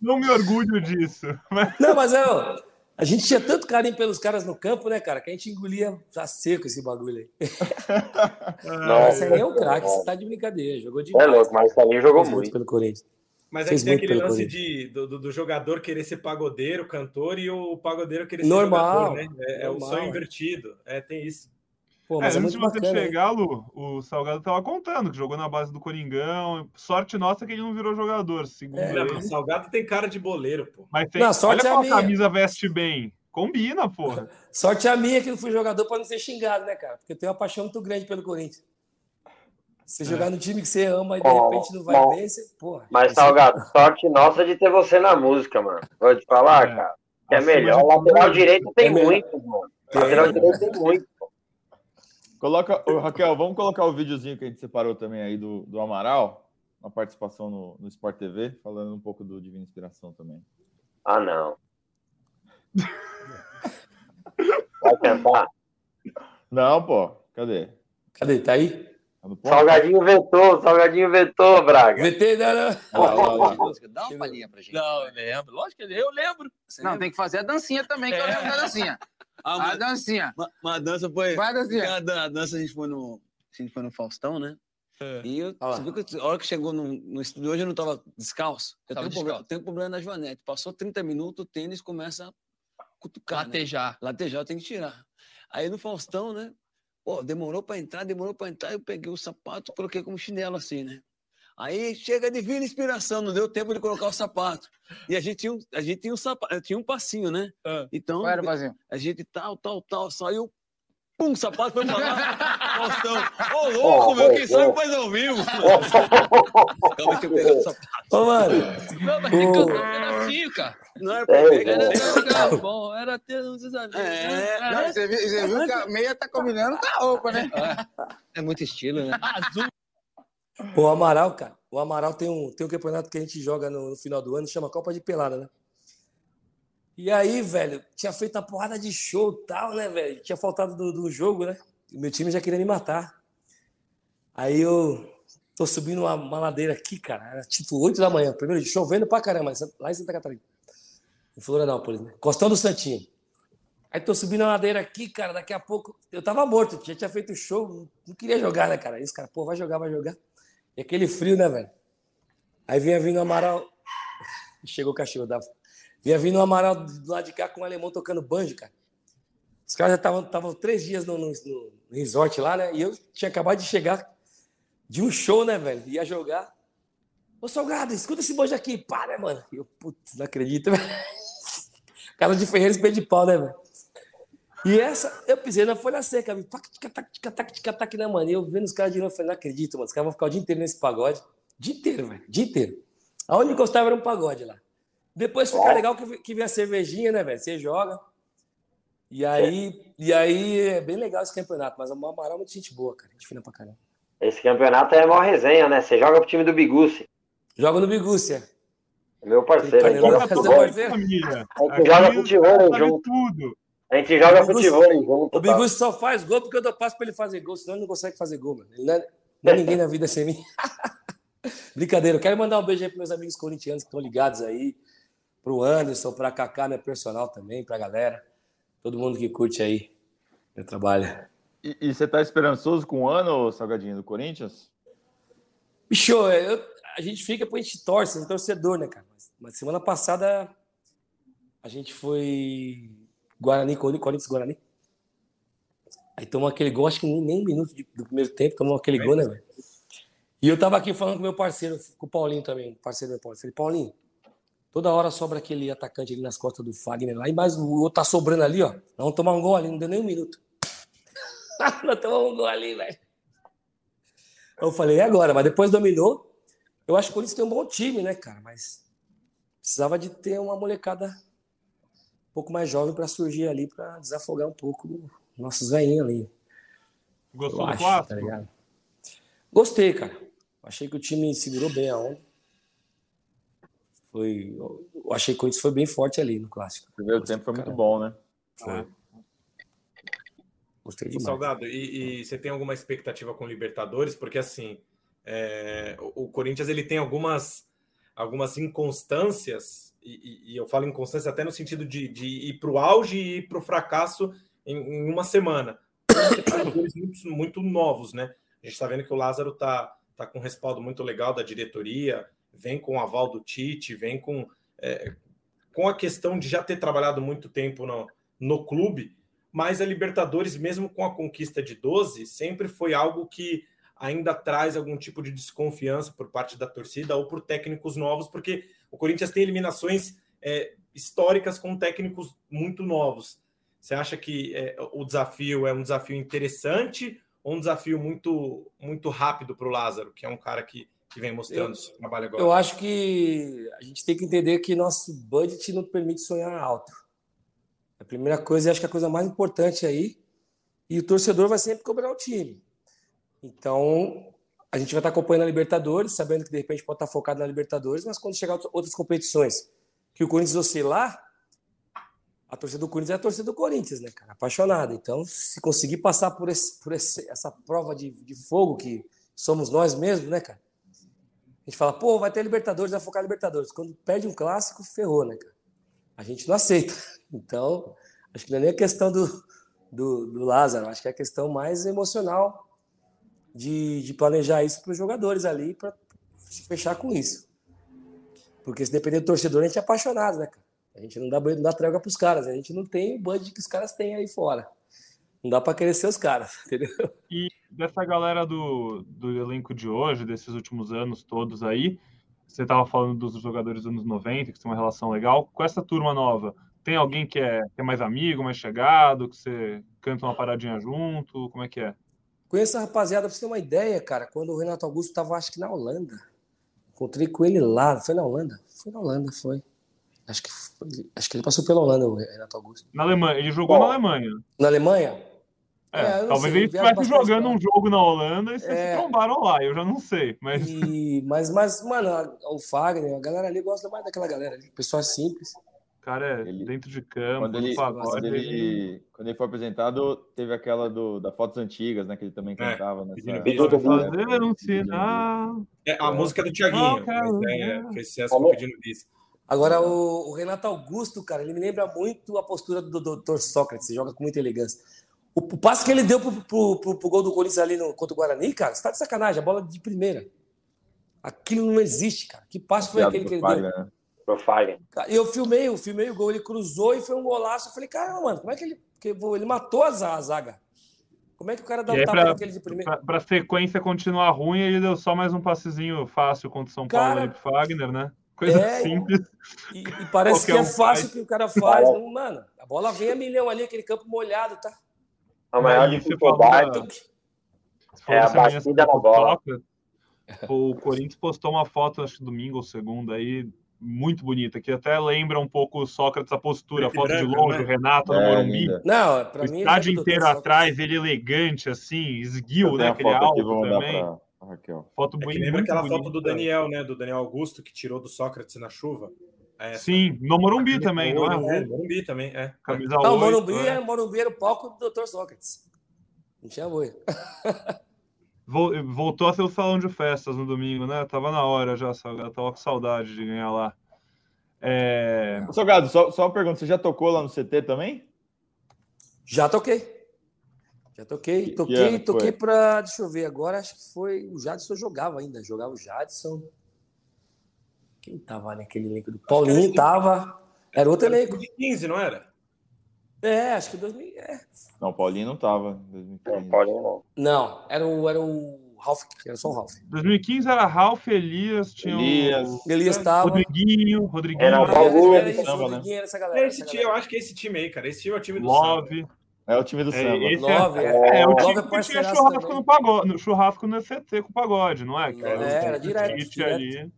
Speaker 1: Não me orgulho disso. Mas
Speaker 3: Não, mas é, ó, a gente tinha tanto carinho pelos caras no campo, né, cara, que a gente engolia já seco esse bagulho aí. Mas aí é um craque, você tá de brincadeira. Jogou
Speaker 4: É
Speaker 3: demais.
Speaker 4: louco, Marcelinho jogou
Speaker 3: Fez
Speaker 4: muito.
Speaker 3: pelo Corinthians.
Speaker 5: Mas aí
Speaker 3: Fez
Speaker 5: tem
Speaker 3: muito
Speaker 5: aquele lance de, do, do- do jogador querer ser pagodeiro, cantor, e o pagodeiro querer ser
Speaker 3: Normal,
Speaker 5: jogador, né? É, é o
Speaker 3: normal,
Speaker 5: sonho
Speaker 3: é.
Speaker 5: invertido. É, tem isso.
Speaker 3: Pô,
Speaker 1: É,
Speaker 3: mas é,
Speaker 1: antes de você
Speaker 3: bacana.
Speaker 1: chegar, Lu, o Salgado tava contando que jogou na base do Coringão. Sorte nossa que ele não virou jogador, segundo
Speaker 3: É,
Speaker 5: Não,
Speaker 1: ele.
Speaker 5: o Salgado tem cara de boleiro, pô.
Speaker 1: Mas tem,
Speaker 3: Não, sorte
Speaker 1: olha
Speaker 3: é a
Speaker 1: qual
Speaker 3: minha.
Speaker 1: camisa veste bem. Combina, porra.
Speaker 3: Sorte a minha que não fui jogador pra não ser xingado, né, cara? Porque eu tenho uma paixão muito grande pelo Corinthians. Você jogar no time que você ama e de
Speaker 4: Bom,
Speaker 3: repente não vai
Speaker 4: bom.
Speaker 3: bem, você, porra.
Speaker 4: Mas, Salgado, sorte nossa de ter você na música, mano. Vou te falar,
Speaker 1: É.
Speaker 4: cara. É melhor.
Speaker 1: tudo,
Speaker 4: Lateral direito tem
Speaker 3: É
Speaker 4: muito, mano. Lateral direito tem muito.
Speaker 2: Coloca, Ô, Raquel, vamos colocar o videozinho que a gente separou também aí do, do Amaral, uma participação no, no Sport TV, falando um pouco do Divina Inspiração também.
Speaker 4: Ah, não. Vai tentar.
Speaker 2: Não, pô, cadê?
Speaker 3: Cadê? Tá aí?
Speaker 2: Tá?
Speaker 4: Salgadinho vetou, Salgadinho vetou, Braga.
Speaker 3: VT, não, não.
Speaker 11: Dá uma palhinha pra gente.
Speaker 12: Não, eu lembro. Lógico que eu lembro. Você
Speaker 11: Não,
Speaker 12: lembra?
Speaker 11: tem que fazer a dancinha também, que eu lembro da dancinha.
Speaker 12: Ah,
Speaker 11: A dancinha.
Speaker 12: Uma, uma dança foi.
Speaker 11: Vai a dancinha.
Speaker 12: A, dan- a dança a gente foi no. A gente foi no Faustão, né?
Speaker 3: É.
Speaker 12: E eu, você viu que a hora que chegou no, no estúdio hoje eu não tava descalço. Eu
Speaker 11: Tava
Speaker 12: tenho, problema,
Speaker 11: descalço.
Speaker 12: tenho problema na joanete. Passou 30 minutos, o tênis começa a cutucar. né?
Speaker 11: Latejar.
Speaker 12: Latejar tem que tirar. Aí no Faustão, né? Pô, demorou pra entrar, demorou pra entrar. Eu peguei o sapato, coloquei como chinelo assim, né? Aí chega a divina inspiração, não deu tempo de colocar o sapato. E a gente tinha um, a gente tinha um, sapato, tinha um passinho, né? Então,
Speaker 11: Qual era o vazio?
Speaker 12: a gente tal, tal, tal, saiu. Pum, o sapato foi pra lá. Faustão. Ô, louco, meu, quem sabe faz ao vivo. Calma que eu peguei o sapato.
Speaker 3: Ô, mano.
Speaker 11: Não, mas tem que cantar um pedacinho, cara.
Speaker 12: Não era
Speaker 4: É,
Speaker 12: pra pegar,
Speaker 4: é.
Speaker 12: né?
Speaker 11: Tá bom, era ter uns amigos.
Speaker 12: É,
Speaker 11: Não, você, viu, você viu que a meia tá combinando com a roupa, né?
Speaker 12: É muito estilo, né?
Speaker 11: Azul.
Speaker 3: O Amaral, cara, o Amaral tem um, tem um campeonato que a gente joga no, no final do ano, chama Copa de Pelada, né? E aí, velho, tinha feito uma porrada de show e tal, né, velho? Tinha faltado do, do jogo, né? O meu time já queria me matar. Aí eu tô subindo uma, uma ladeira aqui, cara, era tipo 8 da manhã, primeiro dia, chovendo pra caramba, lá em Santa Catarina. Em Florianópolis, né? Costão do Santinho. Aí tô subindo a ladeira aqui, cara, daqui a pouco. Eu tava morto, já tinha feito show, não- não queria jogar, né, cara? Aí os caras, pô, vai jogar, vai jogar. E aquele frio, né, velho? Aí vinha vindo o Amaral. Chegou o cachorro, dava. Vinha vindo o Amaral do lado de cá com o alemão tocando banjo, cara. Os caras já estavam três dias no, no- no resort lá, né? E eu tinha acabado de chegar de um show, né, velho? Ia jogar. Ô, Salgado, escuta esse banjo aqui. Pá, né, mano? Eu, putz, não acredito, velho. Cara de Ferreira, espelho de pau, né, velho? E essa, eu pisei na folha seca, vi, tac, tac, tac, tic, tac, né, mano? E eu vendo os caras de novo, eu falei, não acredito, mano. Os caras vão ficar o dia inteiro nesse pagode. Dia inteiro, velho. Dia inteiro. Aonde encostava era um pagode lá. Depois fica legal que, que vem a cervejinha, né, velho? Você joga. E aí, e aí é bem legal esse campeonato, mas o Amaral é muito gente boa, cara. Gente fina pra caramba.
Speaker 4: Esse campeonato é maior resenha, né? Você joga pro time do Bigucci.
Speaker 3: Joga no Bigúcia.
Speaker 4: É meu parceiro.
Speaker 3: Canelão,
Speaker 4: joga
Speaker 3: é
Speaker 4: futebol, joga futebol junto.
Speaker 1: tudo.
Speaker 4: A gente joga
Speaker 3: O Bigucci-
Speaker 4: futebol.
Speaker 3: O? Bigúcio só faz gol porque eu dou passo pra ele fazer gol, senão ele não consegue fazer gol, mano. Ele não é, não é ninguém na vida sem mim. Brincadeira, eu quero mandar um beijo aí pros meus amigos corintianos que estão ligados aí, pro Anderson, pra Kaká, minha personal também, pra galera. Todo mundo que curte aí meu trabalho.
Speaker 2: E, e você tá esperançoso com o ano, Salgadinho, do Corinthians?
Speaker 3: Bicho, eu- a gente fica, depois a gente torce, a gente é torcedor, né, cara? Mas, mas semana passada a gente foi Guarani, Corinthians, Guarani. Aí tomou aquele gol, acho que nem, nem um minuto de- do primeiro tempo, tomou aquele gol, né, velho? E eu tava aqui falando com meu parceiro, com o Paulinho também, parceiro meu Paulinho. Falei, Paulinho, toda hora sobra aquele atacante ali nas costas do Fagner lá, e mais o outro tá sobrando ali, ó. Vamos tomar um gol ali, não deu nem um minuto. Nós tomamos um gol ali, velho. Eu falei, e agora? Mas depois dominou. Eu acho que o Corinthians tem um bom time, né, cara? Mas precisava de ter uma molecada pouco mais jovem para surgir ali, para desafogar um pouco nossos velhinhos ali.
Speaker 1: Gostou do
Speaker 3: acho,
Speaker 1: clássico?
Speaker 3: tá ligado? Gostei, cara. Achei que o time segurou bem a onda. Foi, eu achei que o Corinthians foi bem forte ali no clássico.
Speaker 2: O primeiro tempo foi muito bom, né?
Speaker 3: Foi. Gostei demais.
Speaker 5: Salgado, e, e você tem alguma expectativa com Libertadores? Porque assim, é, o, o Corinthians ele tem algumas, algumas inconstâncias, e, e- eu falo inconstância até no sentido de, de ir para o auge e ir para o fracasso em, em uma semana. Muito, muito novos, né? A gente está vendo que o Lázaro tá, tá com um respaldo muito legal da diretoria, vem com o aval do Tite, vem com, é, com a questão de já ter trabalhado muito tempo no, no clube, mas a Libertadores, mesmo com a conquista de 12, sempre foi algo que ainda traz algum tipo de desconfiança por parte da torcida ou por técnicos novos, porque o Corinthians tem eliminações é, históricas com técnicos muito novos. Você acha que é, o desafio é um desafio interessante ou um desafio muito muito rápido para o Lázaro, que é um cara que, que vem mostrando
Speaker 3: Eu-
Speaker 5: seu trabalho agora?
Speaker 3: Eu acho que a gente tem que entender que nosso budget não permite sonhar alto. A primeira coisa, e acho que a coisa mais importante aí, e o torcedor vai sempre cobrar o time. Então, a gente vai estar acompanhando a Libertadores, sabendo que de repente pode estar focado na Libertadores, mas quando chegar outras- competições que o Corinthians oscilar, a torcida do Corinthians é a torcida do Corinthians, né, cara? Apaixonada. Então, se conseguir passar por, esse- por esse- essa prova de, de fogo que somos nós mesmos, né, cara? A gente fala, pô, vai ter Libertadores, vai focar Libertadores. Quando perde um clássico, ferrou, né, cara? A gente não aceita. Então, acho que não é nem a questão do, do, do Lázaro, acho que é a questão mais emocional de, de planejar isso para os jogadores ali, para se fechar com isso. Porque se depender do torcedor, a gente é apaixonado, né, cara? A gente não dá, não dá trégua para os caras, a gente não tem o budget que os caras têm aí fora. Não dá para ser os caras, entendeu?
Speaker 1: E dessa galera do, do elenco de hoje, desses últimos anos todos aí, você estava falando dos jogadores dos anos 90, que tem uma relação legal. Com essa turma nova, tem alguém que é, que é mais amigo, mais chegado, que você canta uma paradinha junto? Como é que é?
Speaker 3: Conheço a rapaziada, pra você ter uma ideia, cara, quando o Renato Augusto tava, acho que na Holanda. Encontrei com ele lá. Foi na Holanda? Foi na Holanda, foi. Acho que, foi- acho que ele passou pela Holanda, o Renato Augusto.
Speaker 1: Na Alemanha, ele jogou
Speaker 3: Ó,
Speaker 1: na Alemanha.
Speaker 3: Na Alemanha?
Speaker 1: É,
Speaker 3: É,
Speaker 1: talvez
Speaker 3: sei,
Speaker 1: ele estivesse jogando
Speaker 3: pra
Speaker 1: um jogo na Holanda e vocês
Speaker 3: É.
Speaker 1: se trombaram lá, eu já não sei, mas
Speaker 3: E, mas, mas, mano, o Fagner, a galera ali gosta mais daquela galera ali. Pessoal simples.
Speaker 1: Cara, é dentro de campo,
Speaker 2: Quando ele,
Speaker 1: pagode,
Speaker 2: quando,
Speaker 1: ele...
Speaker 2: ele, quando ele foi apresentado, teve aquela do, da Fotos Antigas, né? Que ele também cantava. nessa,
Speaker 5: pedindo né?
Speaker 1: fazer um sinal.
Speaker 5: É a música do Thiaguinho,
Speaker 1: Não, cara,
Speaker 5: mas é,
Speaker 1: não.
Speaker 5: fez sucesso com pedindo bis.
Speaker 3: Agora, o, o Renato Augusto, cara, ele me lembra muito a postura do Dr. Sócrates, joga com muita elegância. O, o passe que ele deu pro, pro, pro- pro gol do Corinthians ali no, contra o Guarani, cara, você tá de sacanagem, a bola de primeira. Aquilo não existe, cara. Que passe foi aquele que ele
Speaker 2: Fagner,
Speaker 3: deu?
Speaker 2: né?
Speaker 4: Pro Fagner.
Speaker 3: Cara, Eu filmei, eu filmei o gol, ele cruzou e foi um golaço. Eu falei, caramba, mano, como é que ele. Ele matou a za- a zaga. Como é que o cara dá um
Speaker 1: aí,
Speaker 3: tapa naquele de primeira?
Speaker 1: pra, pra sequência continuar ruim, ele deu só mais um passezinho fácil contra o São Paulo
Speaker 3: Cara,
Speaker 1: ali pro Fagner, né? Coisa
Speaker 3: é,
Speaker 1: simples.
Speaker 3: E, e parece que é
Speaker 1: um
Speaker 3: fácil
Speaker 1: faz.
Speaker 3: que o cara faz. Não, mano, a bola vem a milhão ali, aquele campo molhado, tá?
Speaker 4: A maior
Speaker 1: Aí
Speaker 4: dificuldade é a batida na
Speaker 1: o
Speaker 4: bola.
Speaker 1: Sócrates. O Corinthians postou uma foto, acho que domingo ou segunda, aí, muito bonita, que até lembra um pouco o Sócrates, a postura, a foto de longe,
Speaker 5: né?
Speaker 1: o Renato no
Speaker 2: É,
Speaker 1: Morumbi.
Speaker 2: linda.
Speaker 3: Não, pra
Speaker 1: O
Speaker 3: mim.
Speaker 1: estádio
Speaker 3: é do
Speaker 1: inteiro atrás, ele elegante, assim, esguio, né? Aquele alto também.
Speaker 2: pra, Raquel.
Speaker 1: Foto
Speaker 5: É que lembra aquela
Speaker 1: bonita.
Speaker 5: foto do Daniel, né? Do Daniel Augusto, que tirou do Sócrates na chuva. É essa.
Speaker 1: Sim, no Morumbi também, não é?
Speaker 5: É, Morumbi também, é.
Speaker 1: Camisa
Speaker 3: Não, o
Speaker 1: 8,
Speaker 3: Morumbi,
Speaker 1: né?
Speaker 3: é, Morumbi era o palco do Dr. Sócrates. Não tinha boi.
Speaker 1: Vol- Voltou a ser o salão de festas no domingo, né? Tava na hora já, Salgado. Tava com saudade de ganhar lá. É...
Speaker 2: Salgado, só, só uma pergunta: você já tocou lá no CT também?
Speaker 3: Já toquei. Já toquei,
Speaker 2: Que- que
Speaker 3: toquei, toquei pra. Deixa eu ver, agora acho que foi. O Jadson jogava ainda. Jogava o Jadson. Quem tava naquele elenco do Paulinho? Tava. Era outro elenco.
Speaker 5: 2015, não era?
Speaker 3: É, acho que 2000. É.
Speaker 2: Não, o Paulinho não tava. em
Speaker 4: Não,
Speaker 2: 2015.
Speaker 4: Paulinho não.
Speaker 3: Não, era o, era o Ralph, era só o Ralph.
Speaker 1: 2015 era Ralf, Elias, tinha
Speaker 2: Elias.
Speaker 1: o
Speaker 3: Elias tava.
Speaker 1: Rodriguinho, Rodriguinho,
Speaker 3: Era,
Speaker 4: Augusto,
Speaker 3: era isso,
Speaker 2: samba, né?
Speaker 3: Rodriguinho, era essa galera.
Speaker 5: Esse
Speaker 3: essa
Speaker 5: time, eu
Speaker 3: galera.
Speaker 5: acho que é esse time aí, cara. Esse time é o time do Samba.
Speaker 1: Love.
Speaker 2: É o time do
Speaker 1: É,
Speaker 2: samba.
Speaker 1: esse
Speaker 3: Love,
Speaker 1: é,
Speaker 3: é.
Speaker 1: é, o
Speaker 3: Love
Speaker 1: time
Speaker 3: é
Speaker 1: que tinha churrasco
Speaker 3: também.
Speaker 1: no pagode, no churrasco no ECT com o pagode, não é? Que
Speaker 3: É, era
Speaker 1: o
Speaker 3: direto, direto.
Speaker 1: ali.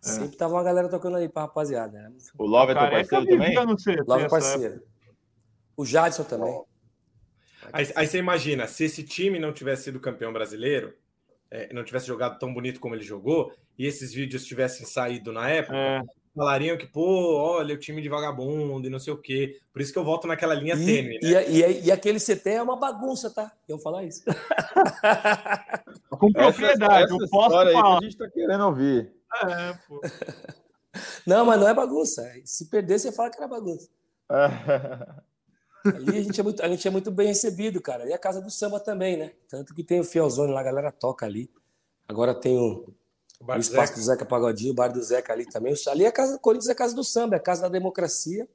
Speaker 3: Sempre tava uma galera tocando ali pra rapaziada. Né?
Speaker 2: O Love é teu
Speaker 1: Careca
Speaker 2: parceiro também?
Speaker 1: CT.
Speaker 3: Love é parceiro. O Jadson também.
Speaker 5: Aí, aí você imagina, se esse time não tivesse sido campeão brasileiro, é, não tivesse jogado tão bonito como ele jogou, e esses vídeos tivessem saído na época,
Speaker 1: É.
Speaker 5: falariam que, pô, olha, o time de vagabundo e não sei o quê. Por isso que eu volto naquela linha tênue,
Speaker 3: E,
Speaker 5: né?
Speaker 3: e, e, e aquele CT é uma bagunça, tá? Eu falar isso.
Speaker 1: Com
Speaker 2: Essa,
Speaker 1: propriedade,
Speaker 2: essa
Speaker 1: eu posso
Speaker 2: história aí que
Speaker 1: falar.
Speaker 2: a gente tá querendo ouvir.
Speaker 1: É, pô.
Speaker 3: Não, mas não é bagunça. Se perder, você fala que era bagunça. Ali a gente é muito, a gente é muito bem recebido, cara. E a casa do samba também, né? Tanto que tem o Fielzone lá, a galera toca ali. Agora tem o,
Speaker 5: O
Speaker 3: o espaço
Speaker 5: Zeca.
Speaker 3: do Zeca Pagodinho, o bar do Zeca ali também. Ali é a casa do Corinthians, é a casa do samba, é a casa da democracia.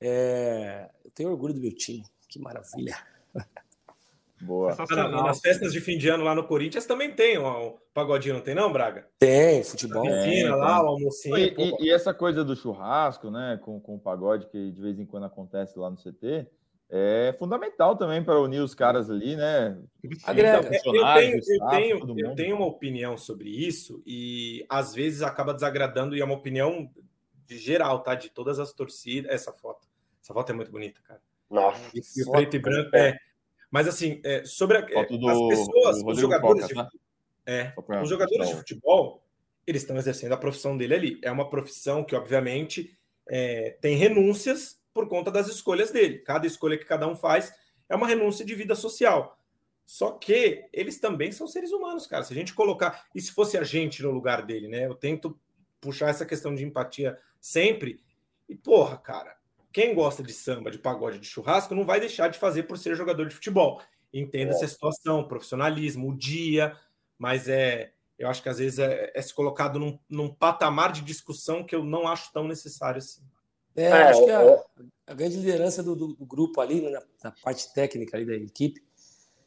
Speaker 3: É, Eu tenho orgulho do meu time. Que maravilha.
Speaker 2: Boa.
Speaker 1: Sensacional.
Speaker 5: nas festas de fim de ano lá no Corinthians também tem o pagodinho, não tem não, Braga?
Speaker 3: Tem, futebol.
Speaker 2: É,
Speaker 5: Piscina
Speaker 2: tem.
Speaker 5: lá, o almocinho.
Speaker 2: E,
Speaker 5: pô.
Speaker 2: e- e essa coisa do churrasco, né, com, com o pagode que de vez em quando acontece lá no CT, é fundamental também para unir os caras ali, né?
Speaker 3: Agrega.
Speaker 5: Eu
Speaker 2: Funcionários,
Speaker 5: tenho, eu, tenho, eu tenho uma opinião sobre isso e às vezes acaba desagradando e é uma opinião de geral, tá? De todas as torcidas. Essa foto. Essa foto é muito bonita, cara.
Speaker 4: Nossa.
Speaker 5: E, e o preto e branco é. Mas assim, é, sobre a, é,
Speaker 2: do-
Speaker 5: as pessoas, os jogadores, de,
Speaker 2: tá?
Speaker 5: é,
Speaker 2: pra
Speaker 5: os jogadores de futebol, eles estão exercendo a profissão dele ali. É uma profissão que, obviamente, é, tem renúncias por conta das escolhas dele. Cada escolha que cada um faz é uma renúncia de vida social. Só que eles também são seres humanos, cara. Se a gente colocar. E se fosse a gente no lugar dele, né? Eu tento puxar essa questão de empatia sempre. E, porra, cara, quem gosta de samba, de pagode, de churrasco, não vai deixar de fazer por ser jogador de futebol. Entenda-se a situação, profissionalismo, o dia, mas é. Eu acho que às vezes é, é se colocado num, num patamar de discussão que eu não acho tão necessário assim.
Speaker 3: É,
Speaker 4: É,
Speaker 3: acho que a,
Speaker 4: é.
Speaker 3: a grande liderança do, do- do grupo ali, né, na, na parte técnica ali da equipe,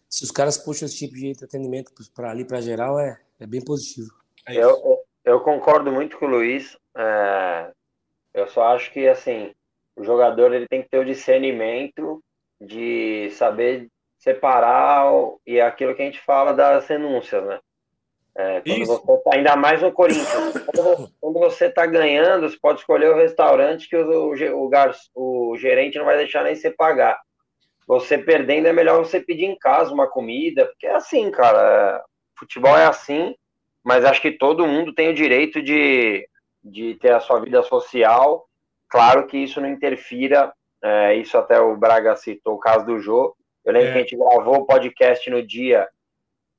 Speaker 3: se os caras puxam esse tipo de entretenimento para ali, para geral, é, é bem positivo.
Speaker 5: É
Speaker 4: eu- eu concordo muito com o Luiz. é, eu só acho que assim o jogador ele tem que ter o discernimento de saber separar o- e é aquilo que a gente fala das renúncias, né? É, quando
Speaker 5: Isso.
Speaker 4: você tá, ainda mais no Corinthians. Quando, você está ganhando, você pode escolher o restaurante que o, o, o, gar- o gerente não vai deixar nem você pagar. Você perdendo é melhor você pedir em casa uma comida, porque é assim, cara. é, futebol é assim, mas acho que todo mundo tem o direito de, de ter a sua vida social. Claro que isso não interfira, é, isso até o Braga citou o caso do Jô. Eu lembro
Speaker 5: É.
Speaker 4: que a gente gravou o podcast no dia,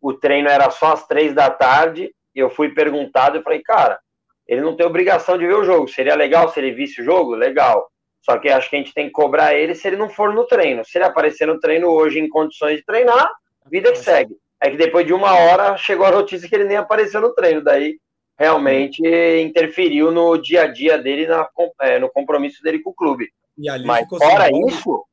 Speaker 4: o treino era só às três da tarde, e eu fui perguntado, eu falei, cara, ele não tem obrigação de ver o jogo. Seria legal se ele visse o jogo? Legal. Só que acho que a gente tem que cobrar ele se ele não for no treino. Se ele aparecer no treino hoje em condições de treinar, vida que segue. É que depois de uma hora chegou a notícia que ele nem apareceu no treino. Daí realmente interferiu no dia a dia dele, na, é, no compromisso dele com o clube.
Speaker 5: E ali
Speaker 4: Mas
Speaker 5: ficou
Speaker 4: fora
Speaker 5: simbólico-
Speaker 4: isso,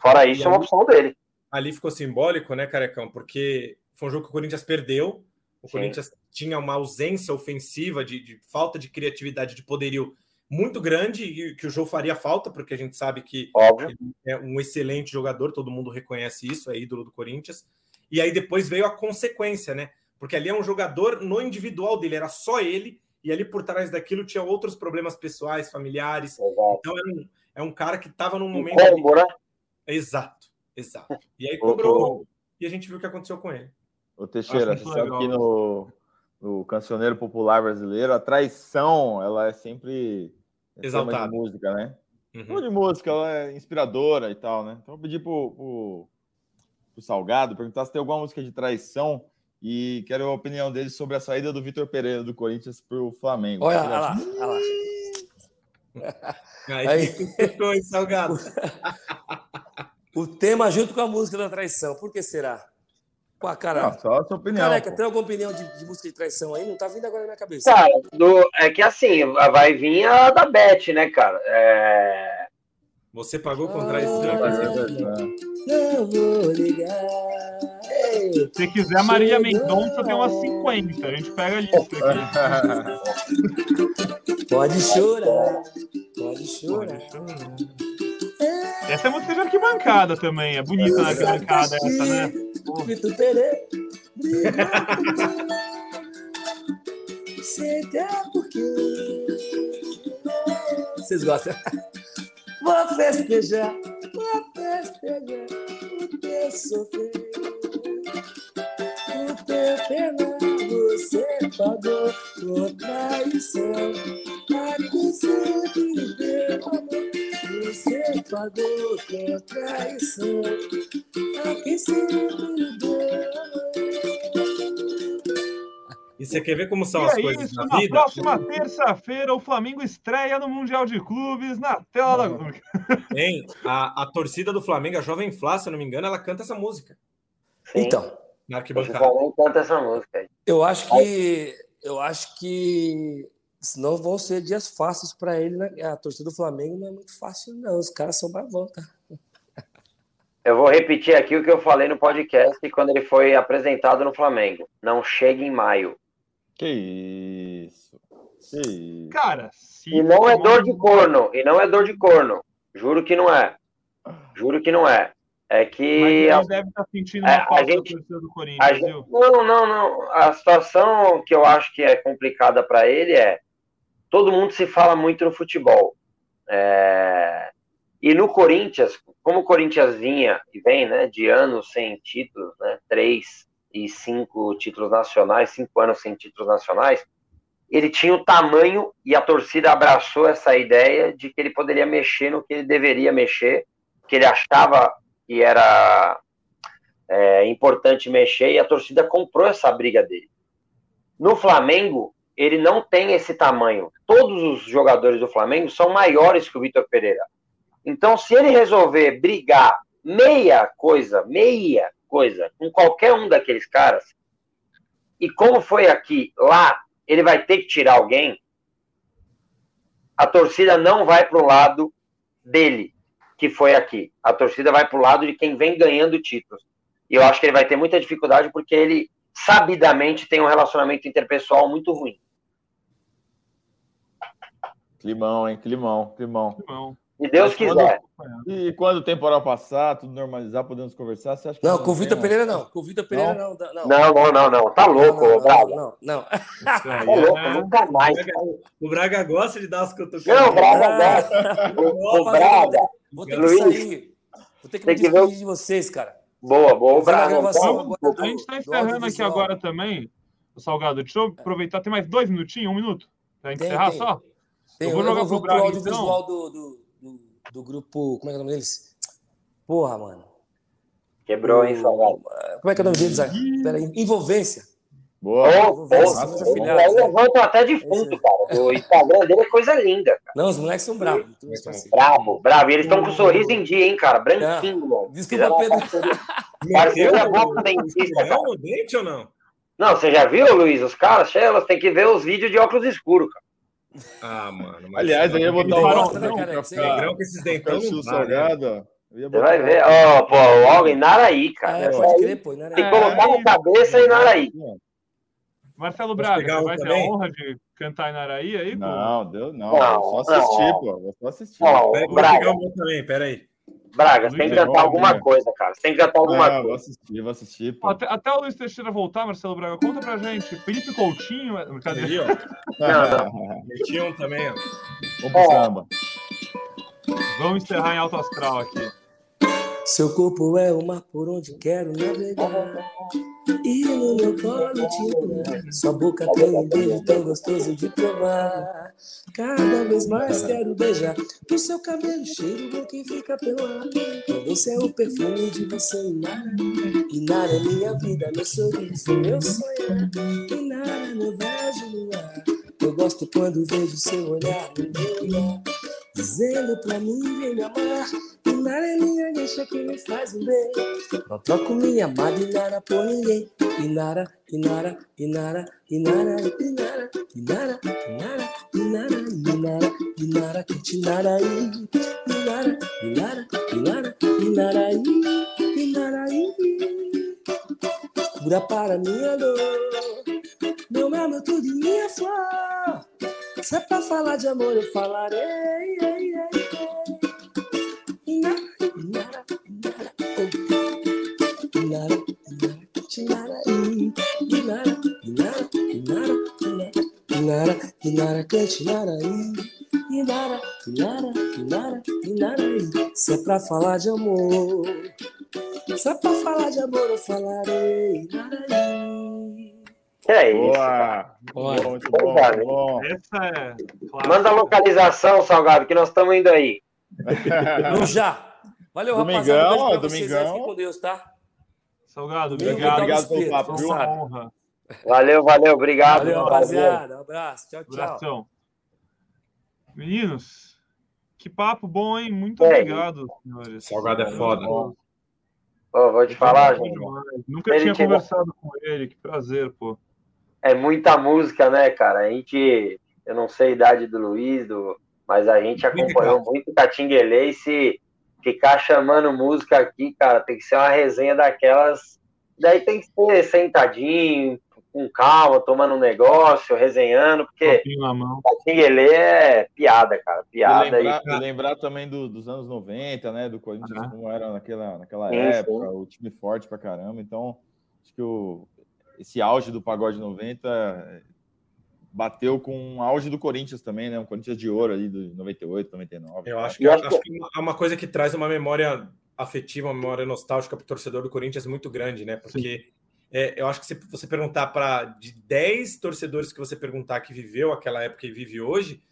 Speaker 4: fora isso, é uma
Speaker 5: ali-
Speaker 4: opção dele.
Speaker 5: ali ficou simbólico, né, Carecão? Porque foi um jogo que o Corinthians perdeu. O
Speaker 4: Sim.
Speaker 5: Corinthians tinha uma ausência ofensiva, de, de falta de criatividade, de poderio muito grande, e que o jogo faria falta, porque a gente sabe que
Speaker 4: Óbvio.
Speaker 5: ele é um excelente jogador, todo mundo reconhece isso, é ídolo do Corinthians. E aí depois veio a consequência, né? Porque ali é um jogador no individual dele, era só ele, e ali por trás daquilo tinha outros problemas pessoais, familiares.
Speaker 4: Exato.
Speaker 5: Então é um, é um cara que estava num
Speaker 4: Um
Speaker 5: momento. ali-
Speaker 4: combo, né?
Speaker 5: Exato, exato. E aí cobrou, e a gente viu o que aconteceu com ele.
Speaker 2: Ô Teixeira, você sabe
Speaker 1: legal
Speaker 2: que no, no cancioneiro popular brasileiro, a traição, ela é sempre é tema
Speaker 5: Exaltada.
Speaker 2: de música, né?
Speaker 5: Uhum.
Speaker 2: Tema de música, ela é inspiradora e tal, né? Então eu pedi pro, pro, pro Salgado perguntar se tem alguma música de traição e quero a opinião dele sobre a saída do Vitor Pereira do Corinthians pro Flamengo.
Speaker 3: Olha, olha lá, olha lá.
Speaker 5: Aí,
Speaker 3: Aí.
Speaker 5: salgado.
Speaker 3: O tema junto com a música da traição. Por que será? Pô, cara,
Speaker 2: Não, só a sua opinião.
Speaker 3: careca,
Speaker 2: pô.
Speaker 3: tem alguma opinião de, de música de traição aí? Não tá vindo agora na minha cabeça.
Speaker 4: Cara, do- é que assim, vai vir a da Beth, né, cara? É,
Speaker 5: Você pagou com traição.
Speaker 3: Não vou ligar. Ei,
Speaker 1: Se quiser, Maria Mendonça tem umas 50. A gente pega a lista aqui.
Speaker 3: Pode chorar, pode chorar.
Speaker 1: Essa é música de arquibancada também. É bonita na arquibancada essa, né?
Speaker 3: Vitor Pereira. Porque. Vocês gostam? Vou festejar, vou festejar o teu sofrer. O teu pena você pagou com traição. Aqui sempre deu amor. Você pagou com traição. Aqui sempre deu
Speaker 5: E você quer ver como são
Speaker 1: E
Speaker 5: as
Speaker 1: é
Speaker 5: coisas
Speaker 1: isso, na
Speaker 5: vida?
Speaker 1: próxima terça-feira, o Flamengo estreia no Mundial de Clubes na tela da.
Speaker 5: Hein? A, a torcida do Flamengo, a Jovem Flá, se eu não me engano, ela canta essa música
Speaker 3: Então,
Speaker 5: na arquibancada.
Speaker 4: Canta essa música aí.
Speaker 3: eu acho que. Eu acho que. Senão vão ser dias fáceis para ele, né? A torcida do Flamengo não é muito fácil, não. Os caras são bravão, tá?
Speaker 4: Eu vou repetir aqui o que eu falei no podcast quando ele foi apresentado no Flamengo. Não chega em maio.
Speaker 2: Que isso. Que isso.
Speaker 1: Cara, se
Speaker 4: E não é dor de corno. E não é dor de corno. Juro que não é. Juro que não é. É
Speaker 1: Mas
Speaker 4: que. a-
Speaker 1: deve estar sentindo
Speaker 4: É,
Speaker 1: uma falta
Speaker 4: gente-
Speaker 1: do
Speaker 4: a
Speaker 1: Corinthians,
Speaker 4: gente-
Speaker 1: viu?
Speaker 4: Não, não, não. A situação que eu acho que é complicada para ele é todo mundo se fala muito no futebol. É, E no Corinthians, como o Corinthians vinha e vem, né, de anos sem títulos, né, três e cinco títulos nacionais, cinco anos sem títulos nacionais, ele tinha o tamanho e a torcida abraçou essa ideia de que ele poderia mexer no que ele deveria mexer, que ele achava que era é, importante mexer e a torcida comprou essa briga dele. No Flamengo, ele não tem esse tamanho. Todos os jogadores do Flamengo são maiores que o Vitor Pereira. Então, se ele resolver brigar meia coisa, meia coisa, com qualquer um daqueles caras, e como foi aqui, lá, ele vai ter que tirar alguém, a torcida não vai para o lado dele, que foi aqui. A torcida vai para o lado de quem vem ganhando títulos. E eu acho que ele vai ter muita dificuldade porque ele sabidamente tem um relacionamento interpessoal muito ruim.
Speaker 2: Climão, hein? Climão, climão.
Speaker 1: Não.
Speaker 4: Se Deus
Speaker 2: quando-
Speaker 4: quiser.
Speaker 2: E quando o temporal passar, tudo normalizar, podemos conversar, você acha que
Speaker 3: Não, com o Vitor
Speaker 2: uma-
Speaker 3: Pereira não. Com o Vitor Pereira não. Não, não.
Speaker 4: Não, não, não, não. Tá louco,
Speaker 3: não, não,
Speaker 4: Braga.
Speaker 3: não, não.
Speaker 4: Tá louco,
Speaker 1: é-
Speaker 4: nunca mais.
Speaker 5: O Braga gosta de dar as cutucadas.
Speaker 4: Não, Braga,
Speaker 3: Ah,
Speaker 4: Braga. O, o Braga.
Speaker 3: Vou ter que sair. Vou ter que me
Speaker 4: que ver o-
Speaker 3: despedir de vocês, cara.
Speaker 4: Boa, boa, o
Speaker 3: Eu
Speaker 4: Braga.
Speaker 3: gravação
Speaker 4: Então,
Speaker 1: A gente está
Speaker 3: do
Speaker 1: encerrando aqui agora também, o Salgado. Deixa eu aproveitar, tem mais dois minutinhos, um minuto, pra gente
Speaker 3: Tem,
Speaker 1: encerrar
Speaker 3: tem.
Speaker 1: só?
Speaker 3: Tem,
Speaker 1: Eu vou jogar pro
Speaker 3: pro
Speaker 1: Braga,
Speaker 3: audiovisual do, do, do, grupo. Como é que é o nome deles? Porra, mano.
Speaker 4: Quebrou, hein, Salgado?
Speaker 3: Como é que é o nome deles? Peraí, envolvência.
Speaker 2: Boa.
Speaker 4: Ô,
Speaker 3: Envolvência,
Speaker 4: pô,
Speaker 3: meus
Speaker 4: esse
Speaker 3: afilhados,
Speaker 4: aí
Speaker 3: né?
Speaker 4: levantam até defunto, cara. O Instagram dele é coisa linda, cara.
Speaker 3: Não, os moleques são bravos. então assim.
Speaker 4: Brabo, bravo. E eles estão com um sorriso em dia, hein, cara? Branquinho, mano.
Speaker 3: Desculpa, Pedro.
Speaker 4: parceria. Parceria boa com o dentista, cara.
Speaker 5: Dente ou não?
Speaker 4: Não, você já viu, Luiz? Os caras, elas têm que ver os vídeos de óculos escuros, cara.
Speaker 5: Ah, mano.
Speaker 2: Aliás, eu
Speaker 5: ia
Speaker 2: botar
Speaker 3: o
Speaker 2: Negrão
Speaker 3: cara.
Speaker 5: com esses dentão. Né?
Speaker 2: Salgado,
Speaker 4: Você vai ver, ó, pô, logo em Naraí, cara.
Speaker 3: É, pode crer, pô, Naraí.
Speaker 4: Tem que colocar na cabeça em Naraí.
Speaker 1: Marcelo Braga, vai ter a honra de cantar em Naraí aí, pô?
Speaker 2: Não, deu, não.
Speaker 4: não
Speaker 2: só assistir, pô. Só assistir.
Speaker 5: Pega o Braga também, peraí.
Speaker 4: Braga, você tem que cantar alguma
Speaker 2: bom,
Speaker 4: coisa, cara. Você tem que cantar alguma
Speaker 2: vou
Speaker 4: coisa.
Speaker 2: assistir, vou assistir, pô.
Speaker 1: Até, até o Luiz Teixeira voltar, Marcelo Braga, conta pra gente. Felipe Coutinho, é-
Speaker 5: Aí,
Speaker 1: brincadeira.
Speaker 5: ó. Também, ó.
Speaker 2: Vamos pro samba.
Speaker 1: Vamos encerrar em alto astral aqui.
Speaker 3: Seu corpo é o mar por onde quero navegar. E no meu colo te olhar. Sua boca tem um beijo tão gostoso de provar. Cada vez mais quero beijar. O seu cabelo cheiro bom que fica pelo ar. Você é o perfume de você, Inara. Inara é minha vida, meu sorriso, meu sonhar. Inara, meu beijo no ar. Eu gosto quando vejo seu olhar no meu olhar. Dizendo pra mim, vem me amar. Inara é minha deixa que me faz um bem. Não troco minha amada Inara por ninguém. Inara, Inara, Inara, Inara, Inara, Inara, Inara, Inara, Inara, Inara, Inara, Inara, Inara, Inara, Inara, Inara, cura para minha dor. Meu mel, meu tudo em minha flor. Se é pra falar de amor, eu falarei. Ei, ei, ei. Inara, inara, inara, oh. inara, inara, inara, inara, inara, inara, inara, inara, inara, inara, inara, inara, inara, inara, inara, inara, Inaraí. Se é pra falar de amor, se é pra falar de amor, eu falarei. Inaraí.
Speaker 4: Que é isso?
Speaker 2: Boa! Bom, muito bom,
Speaker 4: Boa,
Speaker 2: bom.
Speaker 1: Essa é.
Speaker 4: Manda a localização, Salgado, que nós estamos indo aí.
Speaker 3: No já. Valeu,
Speaker 2: Domingão,
Speaker 3: rapaziada. Um vocês
Speaker 2: domingão.
Speaker 3: Fiquem com Deus, tá?
Speaker 1: Salgado, obrigado.
Speaker 2: obrigado pelo
Speaker 3: Espírito,
Speaker 2: papo, viu?
Speaker 1: Honra.
Speaker 4: Valeu, valeu, obrigado.
Speaker 3: Valeu,
Speaker 4: Valeu.
Speaker 3: rapaziada. Um abraço. Tchau, tchau.
Speaker 1: Abração. Meninos, que papo bom, hein? Muito
Speaker 4: É.
Speaker 1: obrigado, senhores.
Speaker 5: Salgado é foda.
Speaker 4: Pô, vou te falar, gente.
Speaker 1: Nunca
Speaker 4: Ele
Speaker 1: tinha conversado com ele, que prazer, pô.
Speaker 4: É muita música, né, cara? A gente, eu não sei a idade do Luiz, do, mas a gente acompanhou muito Catinguelê e se ficar chamando música aqui, cara, tem que ser uma resenha daquelas. Daí tem que ser sentadinho, com calma, tomando um negócio, resenhando, porque. Catinguelê é piada, cara,
Speaker 2: E
Speaker 4: piada.
Speaker 2: lembrar,
Speaker 4: E,
Speaker 2: e lembrar também do- dos anos 90, né? Do Corinthians,
Speaker 1: Aham.
Speaker 2: como era naquela, naquela
Speaker 4: Sim,
Speaker 2: época,
Speaker 4: sim.
Speaker 2: o time forte pra caramba. Então, acho que o, esse auge do pagode 90 eh, bateu com o auge do Corinthians também, né? Um Corinthians de ouro ali de 98, 99.
Speaker 5: Eu acho que,
Speaker 4: Eu acho
Speaker 5: acho que é uma coisa que traz uma memória afetiva, uma memória nostálgica para o torcedor do Corinthians muito grande, né? Porque é, eu acho que se você perguntar para de 10 torcedores que você perguntar que viveu aquela época e vive hoje,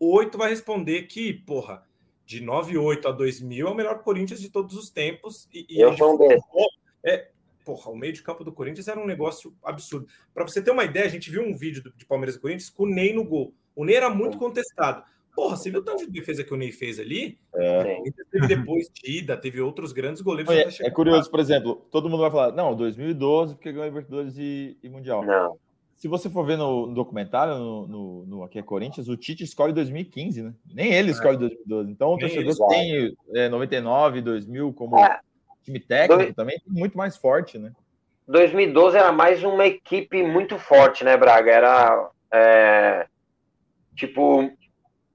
Speaker 5: oito vai responder que, porra, de 98 a 2000 é o melhor Corinthians de todos os tempos. E, e
Speaker 4: Eu desses.
Speaker 5: futebol, é, porra, o meio de campo do Corinthians era um negócio absurdo. Para você ter uma ideia, a gente viu um vídeo do- de Palmeiras e Corinthians com o Ney no gol. O Ney era muito contestado. Porra, você viu o tanto de defesa que o Ney fez ali?
Speaker 2: É.
Speaker 5: Teve depois de ida, teve outros grandes goleiros.
Speaker 2: É, é curioso, por exemplo, todo mundo vai falar, não, 2012, porque ganhou Libertadores e, e Mundial.
Speaker 4: Não.
Speaker 2: Se você for ver no, no documentário, no, no, no Aqui é Corinthians, o Tite escolhe 2015, né? Nem ele escolhe 2012. Então, o torcedor tem é, 99, 2000 como
Speaker 4: É.
Speaker 2: time técnico
Speaker 4: Dois-
Speaker 2: também, muito mais forte, né?
Speaker 4: 2012 era mais uma equipe muito forte, né, Braga? Era é, tipo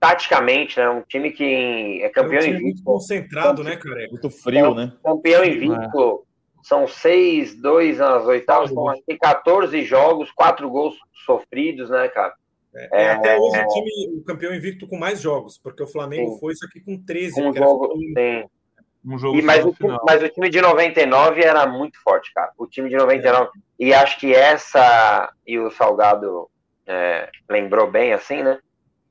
Speaker 4: taticamente, né? Um time que é campeão
Speaker 5: Era um time muito
Speaker 4: invicto.
Speaker 5: concentrado, né, careca?
Speaker 2: Muito frio, né?
Speaker 4: Campeão invicto. São seis, dois nas oitavas, acho que 14 jogos, quatro gols sofridos, né, cara?
Speaker 5: É, é até hoje o time, o campeão invicto com mais jogos, porque o Flamengo
Speaker 4: Sim.
Speaker 5: foi isso aqui com 13.
Speaker 4: Com um
Speaker 5: era
Speaker 4: jogo, sim.
Speaker 1: Um jogo
Speaker 4: E, mas, o time, mas o time de 99 era muito forte, cara. O time de 99. E acho que essa. E o Salgado é, lembrou bem, assim, né?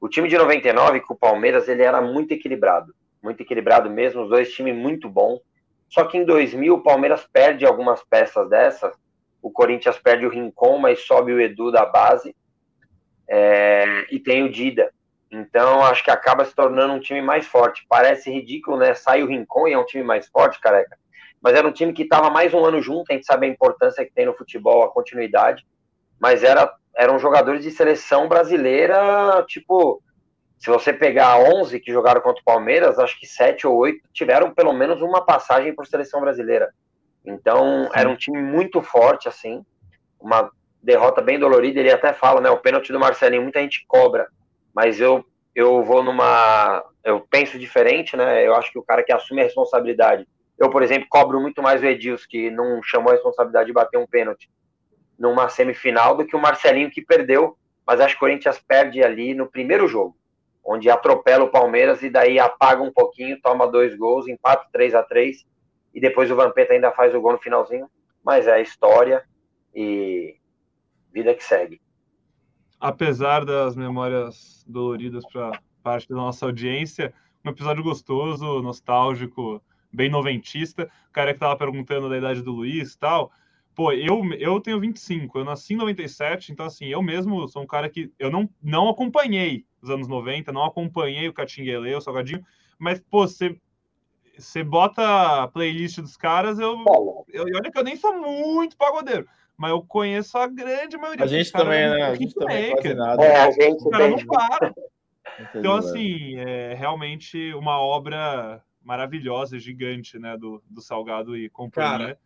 Speaker 4: O time de 99 com o Palmeiras, ele era muito equilibrado. Muito equilibrado mesmo. Os dois times muito bons. Só que em 2000 o Palmeiras perde algumas peças dessas. O Corinthians perde o Rincon, mas sobe o Edu da base. É, e tem o Dida. Então, acho que acaba se tornando um time mais forte. Parece ridículo, né? Sai o Rincon e é um time mais forte, careca. Mas era um time que estava mais um ano junto, a gente sabe a importância que tem no futebol, a continuidade. Mas era, eram jogadores de seleção brasileira, tipo, se você pegar 11 que jogaram contra o Palmeiras, acho que 7 ou 8 tiveram pelo menos uma passagem por seleção brasileira. Então, era um time muito forte, assim. Uma derrota bem dolorida. Ele até fala, né? O pênalti do Marcelinho, muita gente cobra mas eu eu vou numa eu penso diferente, né? Eu acho que o cara que assume a responsabilidade, eu por exemplo cobro muito mais o Edilson que não chamou a responsabilidade de bater um pênalti numa semifinal do que o Marcelinho que perdeu, mas acho que o Corinthians perde ali no primeiro jogo, onde atropela o Palmeiras e daí apaga um pouquinho, toma dois gols, empata 3 a 3 e depois o Vampeta ainda faz o gol no finalzinho, mas é a história e vida que segue
Speaker 1: apesar das memórias doloridas para parte da nossa audiência, um episódio gostoso, nostálgico, bem noventista. O cara que tava perguntando da idade do Luiz e tal. Pô, eu, eu tenho 25, eu nasci em 97, então assim, eu mesmo sou um cara que eu não, não acompanhei os anos 90, não acompanhei o Catinguele, o Salgadinho, mas, pô, você você bota a playlist dos caras, eu, eu, e olha que eu nem sou muito pagodeiro, mas eu conheço a grande maioria.
Speaker 2: A gente também, né? A gente também
Speaker 1: hitmaker.
Speaker 2: quase nada.
Speaker 4: É, a gente
Speaker 1: Os caras
Speaker 4: tem.
Speaker 1: não param. Então,
Speaker 2: Infelizmente.
Speaker 1: assim, é realmente uma obra maravilhosa, gigante, né, do, do Salgado e companhia.
Speaker 5: Cara,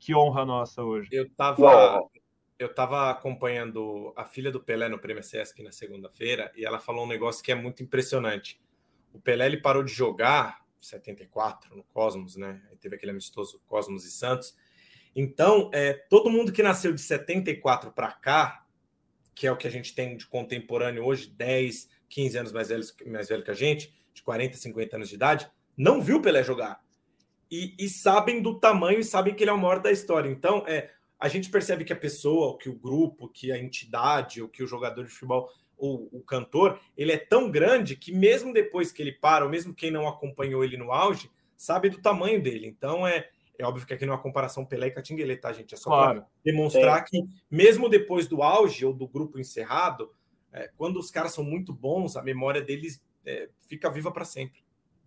Speaker 1: que honra nossa hoje.
Speaker 5: Eu tava, eu tava acompanhando a filha do Pelé no Prêmio CESP na segunda-feira e ela falou um negócio que é muito impressionante. O Pelé ele parou de jogar em 74 no Cosmos, né? Aí teve aquele amistoso Cosmos e Santos. Então, é, todo mundo que nasceu de 74 para cá, que é o que a gente tem de contemporâneo hoje, 10, 15 anos mais velho, mais velho que a gente, de 40, 50 anos de idade, não viu Pelé jogar. E, e sabem do tamanho e sabem que ele é o maior da história. Então, é, a gente percebe que a pessoa, que o grupo, que a entidade, ou que o jogador de futebol, ou o cantor, ele é tão grande que mesmo depois que ele para, ou mesmo quem não acompanhou ele no auge, sabe do tamanho dele. Então é, é óbvio que aqui não é uma comparação Pelé e Catinguele, tá, gente? É só
Speaker 1: Claro.
Speaker 5: para demonstrar que mesmo depois do auge ou do grupo encerrado, é, quando os caras são muito bons, a memória deles é, fica viva para sempre.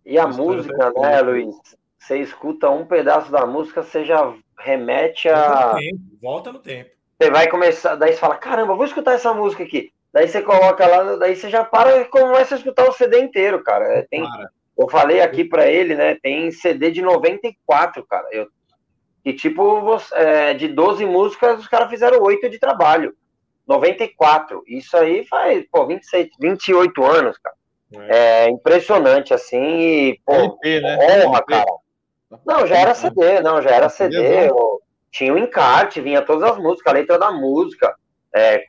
Speaker 4: E a
Speaker 5: História
Speaker 4: música, né, Luiz? Você escuta um pedaço da música, você já remete a.
Speaker 5: volta no tempo.
Speaker 4: Você vai começar, daí você fala, caramba, vou escutar essa música aqui. Daí você coloca lá, daí você já para e começa a escutar o CD inteiro, cara. É, Tem,
Speaker 5: Para.
Speaker 4: eu falei aqui pra ele, né? Tem CD de 94, cara. Eu, e tipo, você- é, de 12 músicas, os caras fizeram 8 de trabalho. 94. Isso aí faz, pô, 26, 28 anos, cara. É impressionante, assim, e, pô,
Speaker 2: LP, né?
Speaker 4: honra,
Speaker 2: LP.
Speaker 4: cara. Não, já era CD, não, já era CD. Eu- tinha o encarte, vinha todas as músicas, a letra da música, é,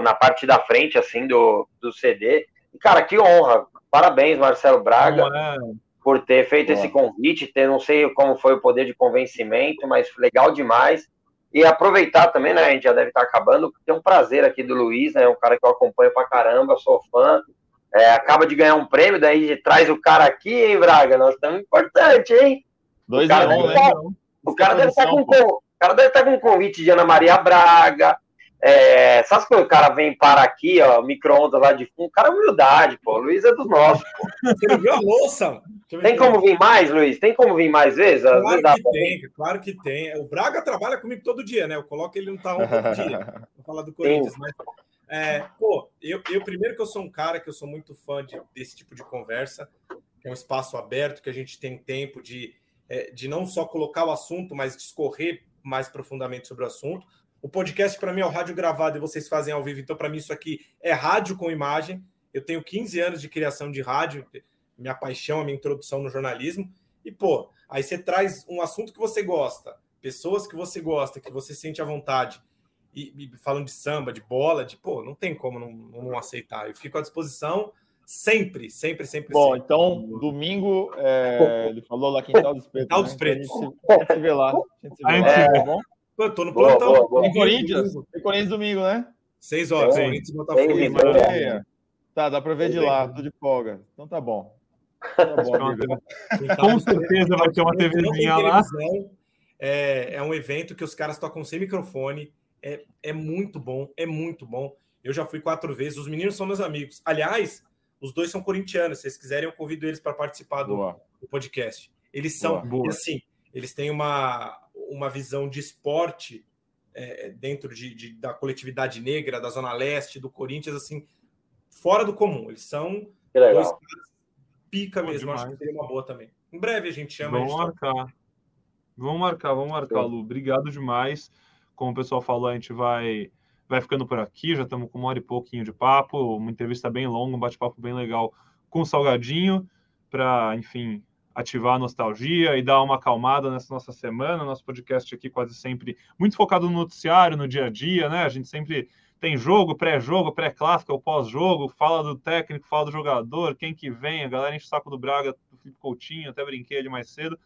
Speaker 4: na parte da frente, assim, do, do CD. E, cara, que honra. Parabéns, Marcelo Braga,
Speaker 1: Não é-
Speaker 4: por ter feito esse convite. Ter, não sei como foi o poder de convencimento, mas legal demais. E aproveitar também, né? A gente já deve estar acabando. Tem um prazer aqui do Luiz, né? Um cara que eu acompanho pra caramba, sou fã. É, acaba de ganhar um prêmio, daí traz o cara aqui, hein, Braga? Nós estamos importante, hein?
Speaker 2: Dois
Speaker 4: o cara
Speaker 2: a um,
Speaker 4: deve
Speaker 2: né?
Speaker 4: tá- o cara deve estar com, con- o cara deve estar com um convite de Ana Maria Braga. É, sabe quando o cara vem para aqui, ó, micro-ondas lá de fundo? O cara é humildade, pô. O Luiz é dos nossos, pô.
Speaker 5: Você não viu a louça?
Speaker 4: Tem como vir mais, Luiz? Tem como vir mais vezes? Às vezes dá
Speaker 5: Claro que
Speaker 4: pra-
Speaker 5: tem, claro que tem. O Braga trabalha comigo todo dia, né? Eu coloco ele no Taon todo dia. Vou falar do Corinthians, mas. É, pô, eu, eu primeiro que eu sou um cara que eu sou muito fã de- desse tipo de conversa, que é um espaço aberto, que a gente tem tempo de, de não só colocar o assunto, mas discorrer mais profundamente sobre o assunto. O podcast, para mim, é o rádio gravado e vocês fazem ao vivo, então, para mim, isso aqui é rádio com imagem. Eu tenho 15 anos de criação de rádio, minha paixão, a minha introdução no jornalismo. E, pô, aí você traz um assunto que você gosta, pessoas que você gosta, que você sente à vontade, e, e falando de samba, de bola, de, pô, não tem como não, não aceitar. Eu fico à disposição sempre, sempre, sempre.
Speaker 2: Bom,
Speaker 5: sempre.
Speaker 2: então, domingo, é, ele falou lá Quintal dos Pretos.
Speaker 5: Quintal
Speaker 2: né?
Speaker 5: dos
Speaker 2: Então, a
Speaker 5: Pretos.
Speaker 2: gente se- a gente se vê lá. A gente se vê lá,
Speaker 1: se vê.
Speaker 2: tá bom?
Speaker 5: Pô, tô no
Speaker 4: Boa,
Speaker 5: plantão.
Speaker 4: boa, boa.
Speaker 2: Tem Corinthians? Tem Corinthians domingo, né?
Speaker 5: Seis horas,
Speaker 2: Tem.
Speaker 5: Corinthians Botafogo.
Speaker 2: Tá, dá pra ver de lá, tô de folga. Então tá bom. Tá bom, amigo.
Speaker 1: Com certeza vai ter uma TVzinha lá.
Speaker 5: É, é um evento que os caras tocam sem microfone. É, é muito bom, é muito bom. Eu já fui quatro vezes. Os meninos são meus amigos. Aliás, os dois são corintianos. Se vocês quiserem, eu convido eles para participar do, do podcast. Eles são,
Speaker 2: Boa.
Speaker 5: E assim, eles têm uma, uma visão de esporte é, dentro de, de- da coletividade negra, da Zona Leste, do Corinthians, assim, fora do comum. Eles são
Speaker 4: Que
Speaker 5: dois
Speaker 4: legal.
Speaker 5: caras pica mesmo. Acho que
Speaker 1: demais.
Speaker 5: seria uma boa também. Em breve a gente chama.
Speaker 1: Vamos
Speaker 5: gente toca.
Speaker 1: marcar. Vamos marcar, vamos marcar, Lu. Obrigado demais. Como o pessoal falou, a gente vai, vai ficando por aqui. Já estamos com uma hora e pouquinho de papo. Uma entrevista bem longa, um bate-papo bem legal com o Salgadinho, para, enfim, ativar a nostalgia e dar uma acalmada nessa nossa semana. Nosso podcast aqui quase sempre muito focado no noticiário, no dia a dia, né? A gente sempre tem jogo, pré-jogo, pré-clássico, o pós-jogo, fala do técnico, fala do jogador, quem que vem, a galera enche o saco do Braga, do Felipe Coutinho, até brinquei ali mais cedo.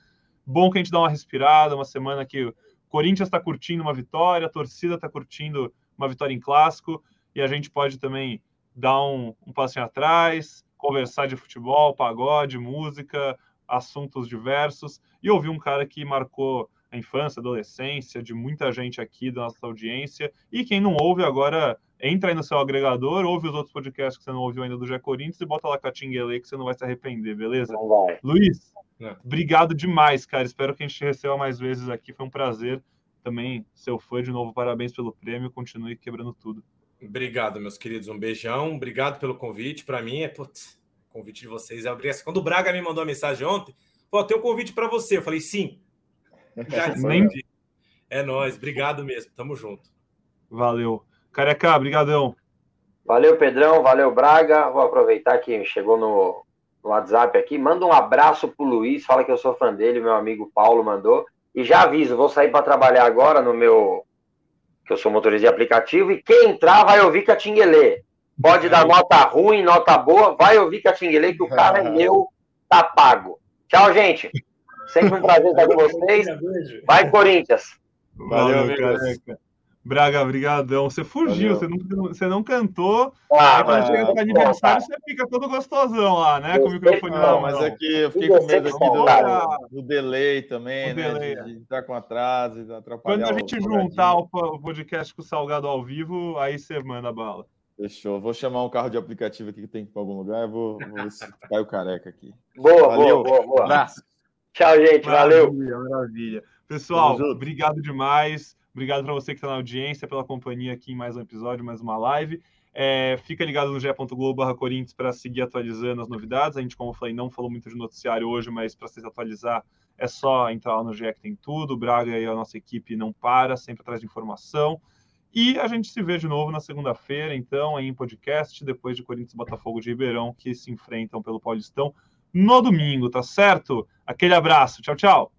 Speaker 1: Bom que a gente dá uma respirada, uma semana que o Corinthians está curtindo uma vitória, a torcida está curtindo uma vitória em clássico, e a gente pode também dar um, um passinho atrás, conversar de futebol, pagode, música, assuntos diversos, e ouvir um cara que marcou a infância, a adolescência de muita gente aqui da nossa audiência. E quem não ouve agora, entra aí no seu agregador, ouve os outros podcasts que você não ouviu ainda do Jé Corinthians e bota lá Catinguele que você não vai se arrepender, beleza?
Speaker 4: Não vai.
Speaker 1: Luiz,
Speaker 5: É.
Speaker 1: obrigado demais, cara. Espero que a gente te receba mais vezes aqui. Foi um prazer também seu fã de novo. Parabéns pelo prêmio. Continue quebrando tudo.
Speaker 5: Obrigado, meus queridos. Um beijão. Obrigado pelo convite. Para mim é putz, o convite de vocês é obrigação. Quando o Braga me mandou a mensagem ontem, pô, tem um convite para você. Eu falei sim. Já respondi. É nóis. Obrigado mesmo. Tamo junto.
Speaker 1: Valeu. Careca, brigadão.
Speaker 4: Valeu, Pedrão. Valeu, Braga. Vou aproveitar que chegou no, no WhatsApp aqui. Manda um abraço pro Luiz. Fala que eu sou fã dele. Meu amigo Paulo mandou. E já aviso, vou sair para trabalhar agora no meu que eu sou motorista de aplicativo, e quem entrar vai ouvir Catinguelê. Pode dar nota ruim, nota boa, vai ouvir Catinguelê, que o cara é meu, tá pago. Tchau, gente. Sempre um prazer estar com vocês. Vai, Corinthians.
Speaker 1: Valeu,
Speaker 2: Valeu.
Speaker 1: Braga, brigadão. Você fugiu, você não, você não cantou.
Speaker 4: Ah,
Speaker 1: aí quando
Speaker 4: mas-
Speaker 1: chega no aniversário, você fica todo gostosão lá, né? Com o microfone na
Speaker 2: Não,
Speaker 1: mão.
Speaker 2: mas é que eu fiquei com medo aqui do, do delay também,
Speaker 1: O
Speaker 2: né?
Speaker 1: delay,
Speaker 2: de, de estar com atraso e atrapalhar.
Speaker 1: Quando a
Speaker 2: o
Speaker 1: gente
Speaker 2: Salgadinho.
Speaker 1: juntar o po- o podcast com o Salgado ao vivo, aí você manda bala.
Speaker 2: Fechou. Vou chamar um carro de aplicativo aqui que tem que ir para algum lugar. Eu vou, vou ver se cai o careca aqui.
Speaker 4: Boa,
Speaker 2: Valeu.
Speaker 4: boa, boa, boa. Tchau, gente. Valeu.
Speaker 1: Maravilha, maravilha. Pessoal, obrigado demais. Obrigado para você que está na audiência, pela companhia aqui em mais um episódio, mais uma live. É, fica ligado no ge.globo Corinthians para seguir atualizando as novidades. A gente, como eu falei, não falou muito de noticiário hoje, mas para se atualizar é só entrar lá no GE que tem tudo. O Braga e a nossa equipe não para, sempre atrás de informação. E a gente se vê de novo na segunda-feira, então, em podcast, depois de Corinthians e Botafogo de Ribeirão, que se enfrentam pelo Paulistão no domingo, tá certo? Aquele abraço, tchau, tchau.